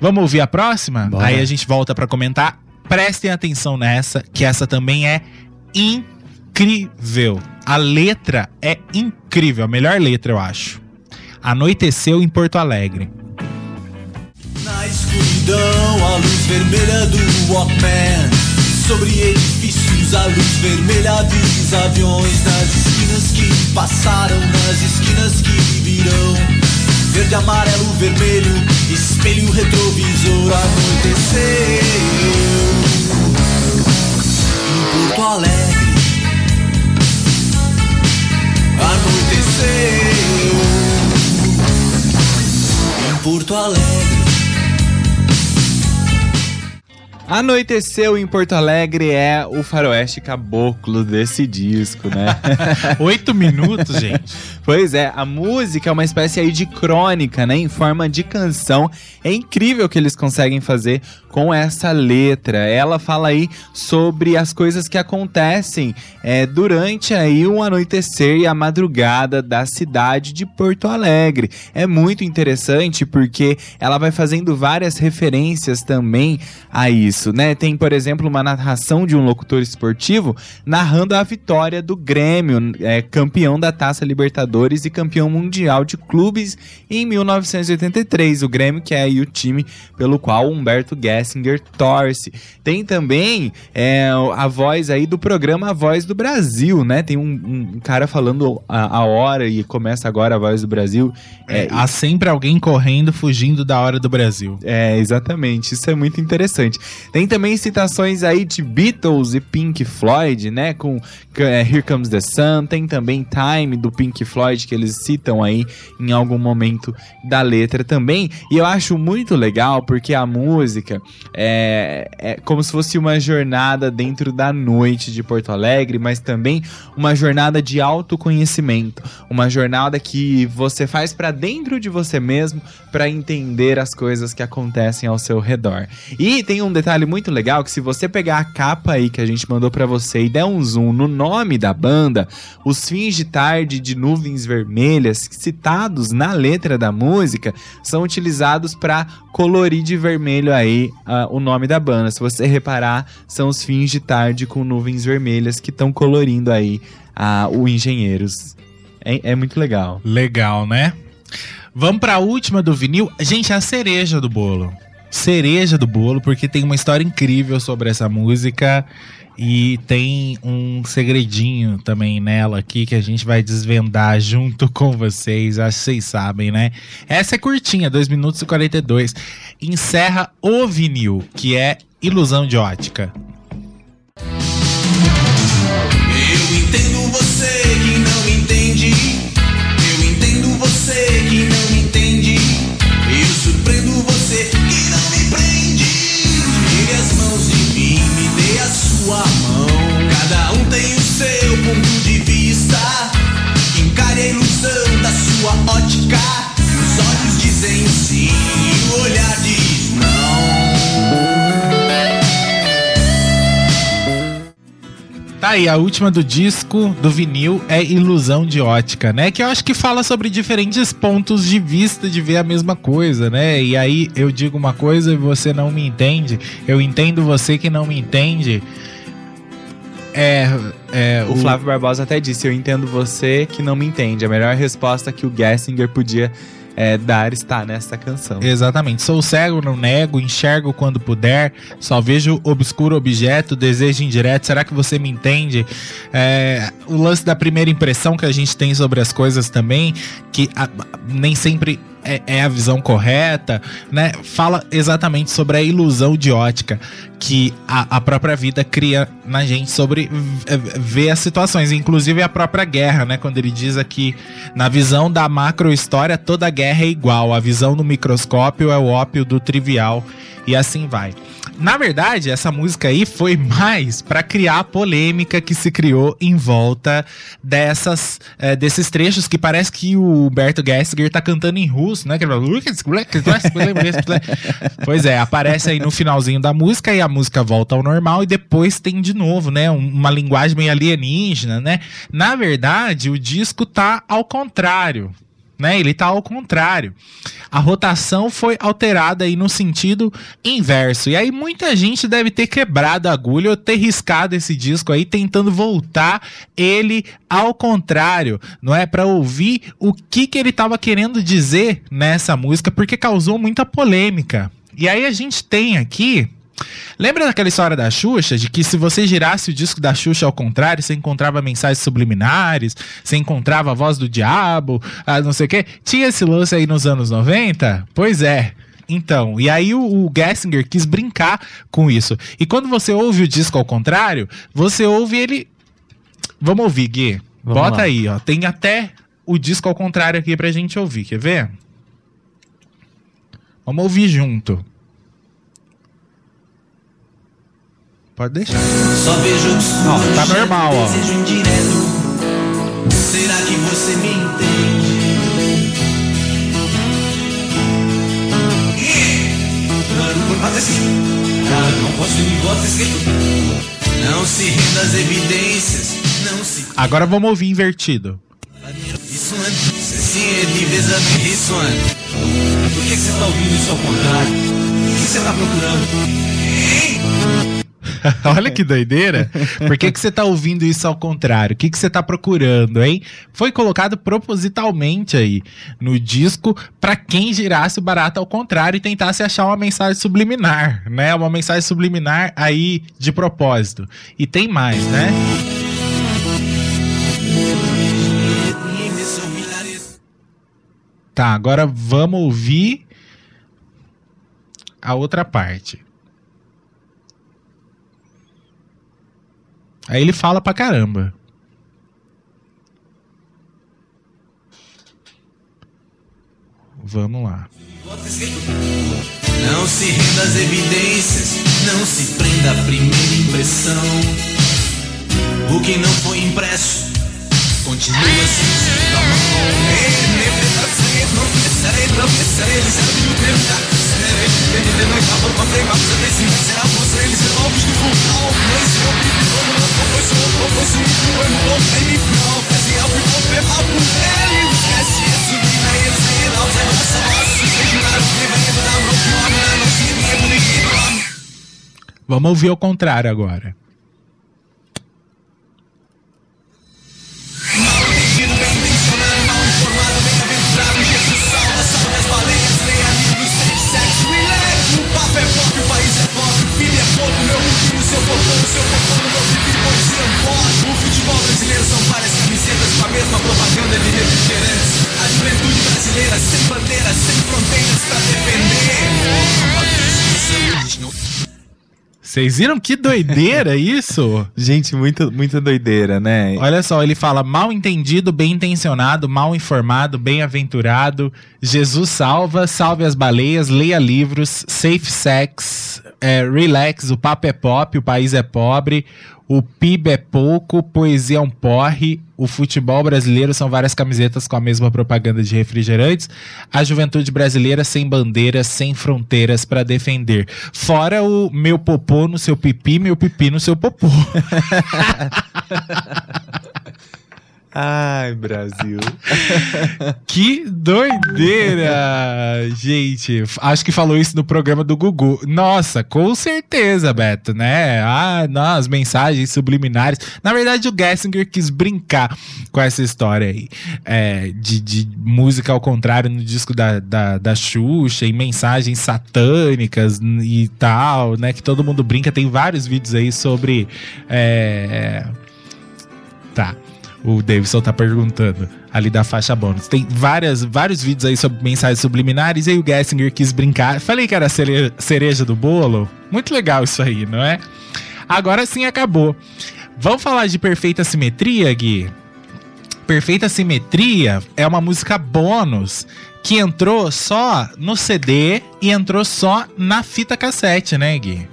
Vamos ouvir a próxima? Bora. Aí a gente volta pra comentar. Prestem atenção nessa, que essa também é incrível. A letra é incrível, a melhor letra, eu acho. Anoiteceu em Porto Alegre. Na escuridão, a luz vermelha do Walkman. Sobre edifícios, a luz vermelha avisa aviões. Nas esquinas que passaram, nas esquinas que virão. Verde, amarelo, vermelho, espelho retrovisor. Anoiteceu Porto Alegre. Anoiteceu em Porto Alegre. Anoiteceu em Porto Alegre é o faroeste caboclo desse disco, né? Oito minutos, gente. Pois é, a música é uma espécie aí de crônica, né? Em forma de canção. É incrível o que eles conseguem fazer com essa letra. Ela fala aí sobre as coisas que acontecem é, durante aí o anoitecer e a madrugada da cidade de Porto Alegre. É muito interessante porque ela vai fazendo várias referências também a isso, né? Tem, por exemplo, uma narração de um locutor esportivo narrando a vitória do Grêmio, é, campeão da Taça Libertadores e campeão mundial de clubes em 1983. O Grêmio, que é aí o time pelo qual Humberto Gessinger torce. Tem também é, a voz aí do programa A Voz do Brasil, né? Tem um, um cara falando a, a hora e começa agora a Voz do Brasil. É, há sempre alguém correndo, fugindo da hora do Brasil. É, exatamente. Isso é muito interessante. Tem também citações aí de Beatles e Pink Floyd, né? Com é, Here Comes the Sun. Tem também Time do Pink Floyd que eles citam aí em algum momento da letra também. E eu acho muito legal porque a música é, é como se fosse uma jornada dentro da noite de Porto Alegre, mas também uma jornada de autoconhecimento, uma jornada que você faz para dentro de você mesmo para entender as coisas que acontecem ao seu redor. E tem um detalhe muito legal que se você pegar a capa aí que a gente mandou para você e der um zoom no nome da banda, os fins de tarde de nuvens vermelhas citados na letra da música são utilizados para colorir de vermelho aí ah, o nome da banda. Se você reparar, são os fins de tarde com nuvens vermelhas que estão colorindo aí ah, o Engenheiros. É, é muito legal. Legal, né? Vamos pra última do vinil. Gente, a cereja do bolo. Cereja do bolo, porque tem uma história incrível sobre essa música e tem um segredinho também nela aqui que a gente vai desvendar junto com vocês. Acho que vocês sabem, né? Essa é curtinha, 2 minutos e 42. Encerra o vinil, que é Ilusão de Ótica. Tá aí, a última do disco do vinil é Ilusão de Ótica, né? Que eu acho que fala sobre diferentes pontos de vista de ver a mesma coisa, né? E aí eu digo uma coisa e você não me entende, eu entendo você que não me entende. É. é O Flávio Barbosa até disse: Eu entendo você que não me entende. A melhor resposta que o Gessinger podia é, dar está nessa canção. Exatamente. Sou cego, não nego, enxergo quando puder, só vejo obscuro objeto, desejo indireto. Será que você me entende? É, o lance da primeira impressão que a gente tem sobre as coisas também, que a- nem sempre é, é a visão correta, né? Fala exatamente sobre a ilusão de ótica que a, a própria vida cria na gente sobre ver as situações, inclusive a própria guerra, né? Quando ele diz aqui, na visão da macro história, toda guerra é igual, a visão no microscópio é o ópio do trivial e assim vai. Na verdade, essa música aí foi mais pra criar a polêmica que se criou em volta dessas eh, desses trechos que parece que o Humberto Gessinger tá cantando em russo, né? Que ele fala, Pois é, aparece aí no finalzinho da música e a música volta ao normal e depois tem de novo, né? um- Uma linguagem meio alienígena, né? Na verdade, o disco tá ao contrário. Né, ele tá ao contrário. A rotação foi alterada aí no sentido inverso. E aí muita gente deve ter quebrado a agulha ou ter riscado esse disco aí tentando voltar ele ao contrário, não é para ouvir o que que ele tava querendo dizer nessa música, porque causou muita polêmica. E aí a gente tem aqui Lembra daquela história da Xuxa? De que se você girasse o disco da Xuxa ao contrário, você encontrava mensagens subliminares, você encontrava a voz do diabo, ah, não sei o quê? Tinha esse lance aí nos anos 90? Pois é. Então, e aí o, o Gessinger quis brincar com isso. E quando você ouve o disco ao contrário, você ouve ele. Vamos ouvir, Gui. Vamos Bota lá. aí, ó. Tem até o disco ao contrário aqui pra gente ouvir, quer ver? Vamos ouvir junto. Pode deixar. Só vejo. Ó, tá normal, ó. Será que você me entende? Mano, por fazer assim. Cara, não posso ir embora esquecido. Não se renda às evidências. Não se. Agora vamos ouvir invertido. Isso é. Sim, é de vis-a-vis isso é. Por que que você tá ouvindo isso ao contrário? O que você tá procurando? Olha que doideira. Por que, que você tá ouvindo isso ao contrário? O que, que você tá procurando, hein? Foi colocado propositalmente aí no disco pra quem girasse o barato ao contrário e tentasse achar uma mensagem subliminar, né? Uma mensagem subliminar aí de propósito. E tem mais, né? Tá, agora vamos ouvir a outra parte. Aí ele fala pra caramba. Vamos lá. Não se renda às evidências, não se prenda à primeira impressão. O que não foi impresso continua sendo da mão. Vamos ouvir ao contrário agora. Vocês viram que doideira isso? Gente, muito, muita doideira, né? Olha só, ele fala mal entendido, bem intencionado, mal informado, bem-aventurado. Jesus salva, salve as baleias, leia livros, safe sex, é, relax, o papo é pop, o país é pobre, o PIB é pouco, poesia é um porre, o futebol brasileiro são várias camisetas com a mesma propaganda de refrigerantes, a juventude brasileira sem bandeiras, sem fronteiras pra defender. Fora o meu popô no seu pipi, meu pipi no seu popô. Ai, Brasil. Que doideira! Gente, acho que falou isso no programa do Gugu. Nossa, com certeza, Beto, né? Ah, não, as mensagens subliminares. Na verdade, o Gessinger quis brincar com essa história aí. é, de, de música ao contrário no disco da, da, da Xuxa e mensagens satânicas e tal, né? Que todo mundo brinca. Tem vários vídeos aí sobre. é, Tá. O Davidson tá perguntando ali da faixa bônus. Tem várias, vários vídeos aí sobre mensagens subliminares e aí o Gessinger quis brincar. Falei que era cereja do bolo. Muito legal isso aí, não é? Agora sim acabou. Vamos falar de perfeita simetria, Gui? Perfeita Simetria é uma música bônus que entrou só no CD e entrou só na fita cassete, né, Gui?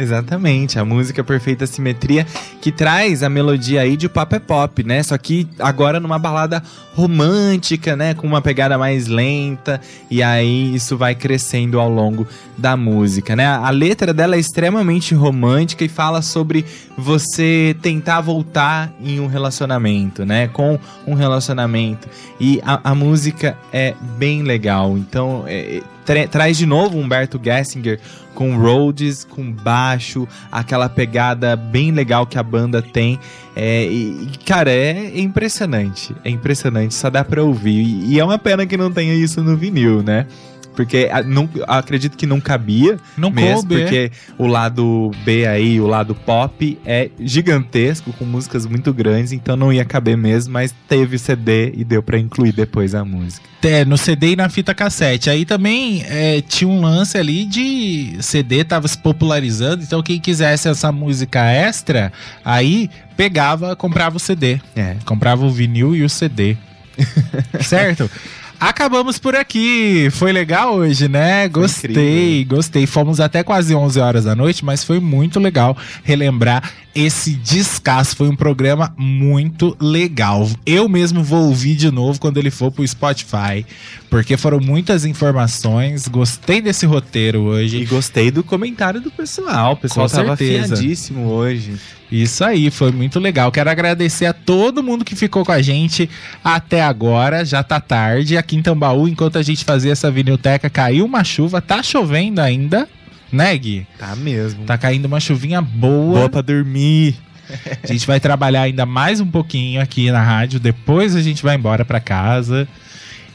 Exatamente, a música Perfeita Simetria que traz a melodia aí de Pop é Pop, né? Só que agora numa balada romântica, né? Com uma pegada mais lenta, e aí isso vai crescendo ao longo da música, né? A letra dela é extremamente romântica e fala sobre você tentar voltar em um relacionamento, né? Com um relacionamento. E a, a música é bem legal, então é, tra- traz de novo Humberto Gessinger com Rhodes, com baixo, aquela pegada bem legal que a banda tem. É, e, cara, é impressionante. É impressionante, só dá pra ouvir. E, e é uma pena que não tenha isso no vinil, né? Porque não, acredito que não cabia Não mesmo, coube, é. porque o lado B aí, o lado pop é gigantesco, com músicas muito grandes, então não ia caber mesmo, mas teve CD e deu pra incluir depois a música. É, no CD e na fita cassete. Aí também é, tinha um lance ali de CD tava se popularizando, então quem quisesse essa música extra, aí pegava, comprava o CD. É. Comprava o vinil e o CD. certo? Acabamos por aqui. Foi legal hoje, né? Gostei, gostei. Fomos até quase 11 horas da noite, mas foi muito legal relembrar esse descasso. Foi um programa muito legal. Eu mesmo vou ouvir de novo quando ele for pro Spotify, porque foram muitas informações. Gostei desse roteiro E hoje. gostei do comentário do pessoal. O pessoal Com tava certeza. afiadíssimo hoje. Isso aí, foi muito legal. Quero agradecer a todo mundo que ficou com a gente até agora. Já tá tarde. Aqui em Tambaú, enquanto a gente fazia essa vinilteca, caiu uma chuva. Tá chovendo ainda, né, Gui? Tá mesmo. Tá caindo uma chuvinha boa. Boa pra dormir. A gente vai trabalhar ainda mais um pouquinho aqui na rádio. Depois a gente vai embora pra casa.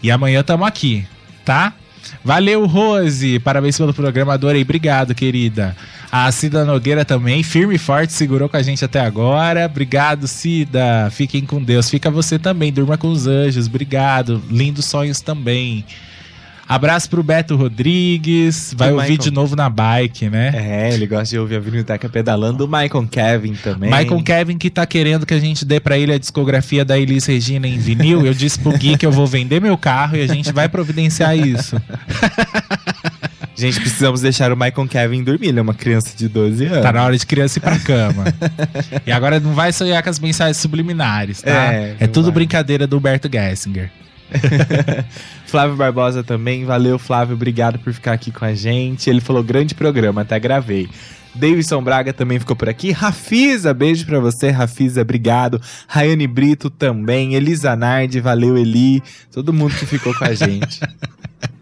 E amanhã tamo aqui, tá? Valeu, Rose. Parabéns pelo programa. Adorei. Obrigado, querida. A Cida Nogueira também, firme e forte, segurou com a gente até agora. Obrigado, Cida. Fiquem com Deus. Fica você também. Durma com os anjos. Obrigado. Lindos sonhos também. Abraço pro Beto Rodrigues. Vai Do ouvir Michael. de novo na bike, né? É, ele gosta de ouvir a Vinilteca pedalando. O Michael Kevin também. Michael Kevin que tá querendo que a gente dê pra ele a discografia da Elis Regina em vinil. Eu disse pro Gui que eu vou vender meu carro e a gente vai providenciar isso. Gente, precisamos deixar o Michael Kevin dormir. Ele é uma criança de 12 anos. Tá na hora de criança ir pra cama. E agora não vai sonhar com as mensagens subliminares, tá? É, É, tudo vai. brincadeira do Humberto Gessinger. Flávio Barbosa também. Valeu, Flávio. Obrigado por ficar aqui com a gente. Ele falou: grande programa, até gravei. Davidson Braga também ficou por aqui. Rafisa, beijo pra você, Rafisa, obrigado. Rayane Brito também. Elisa Nardi, valeu, Eli. Todo mundo que ficou com a gente.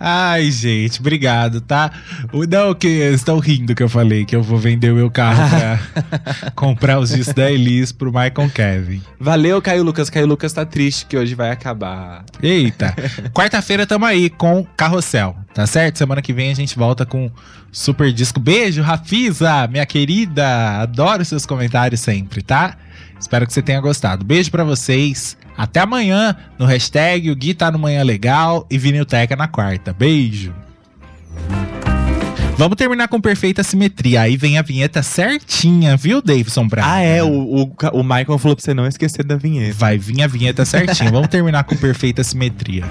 Ai, gente, obrigado, tá? O- Não, que estão rindo que eu falei que eu vou vender o meu carro pra comprar os discos da Elis pro Michael Kevin. Valeu, Caio Lucas. Caio Lucas tá triste que hoje vai acabar. Eita. Quarta-feira tamo aí com Carrossel, tá certo? Semana que vem a gente volta com super disco. Beijo, Rafisa, minha querida. Adoro seus comentários sempre, tá? Espero que você tenha gostado. Beijo pra vocês. Até amanhã no hashtag o Gui tá no Manhã Legal e Vinilteca na quarta. Beijo. Vamos terminar com perfeita simetria. Aí vem a vinheta certinha, viu, Davidson Braga? Ah, é. O, o, o Michael falou pra você não esquecer da vinheta. Vai vir a vinheta certinha. Vamos terminar com perfeita simetria.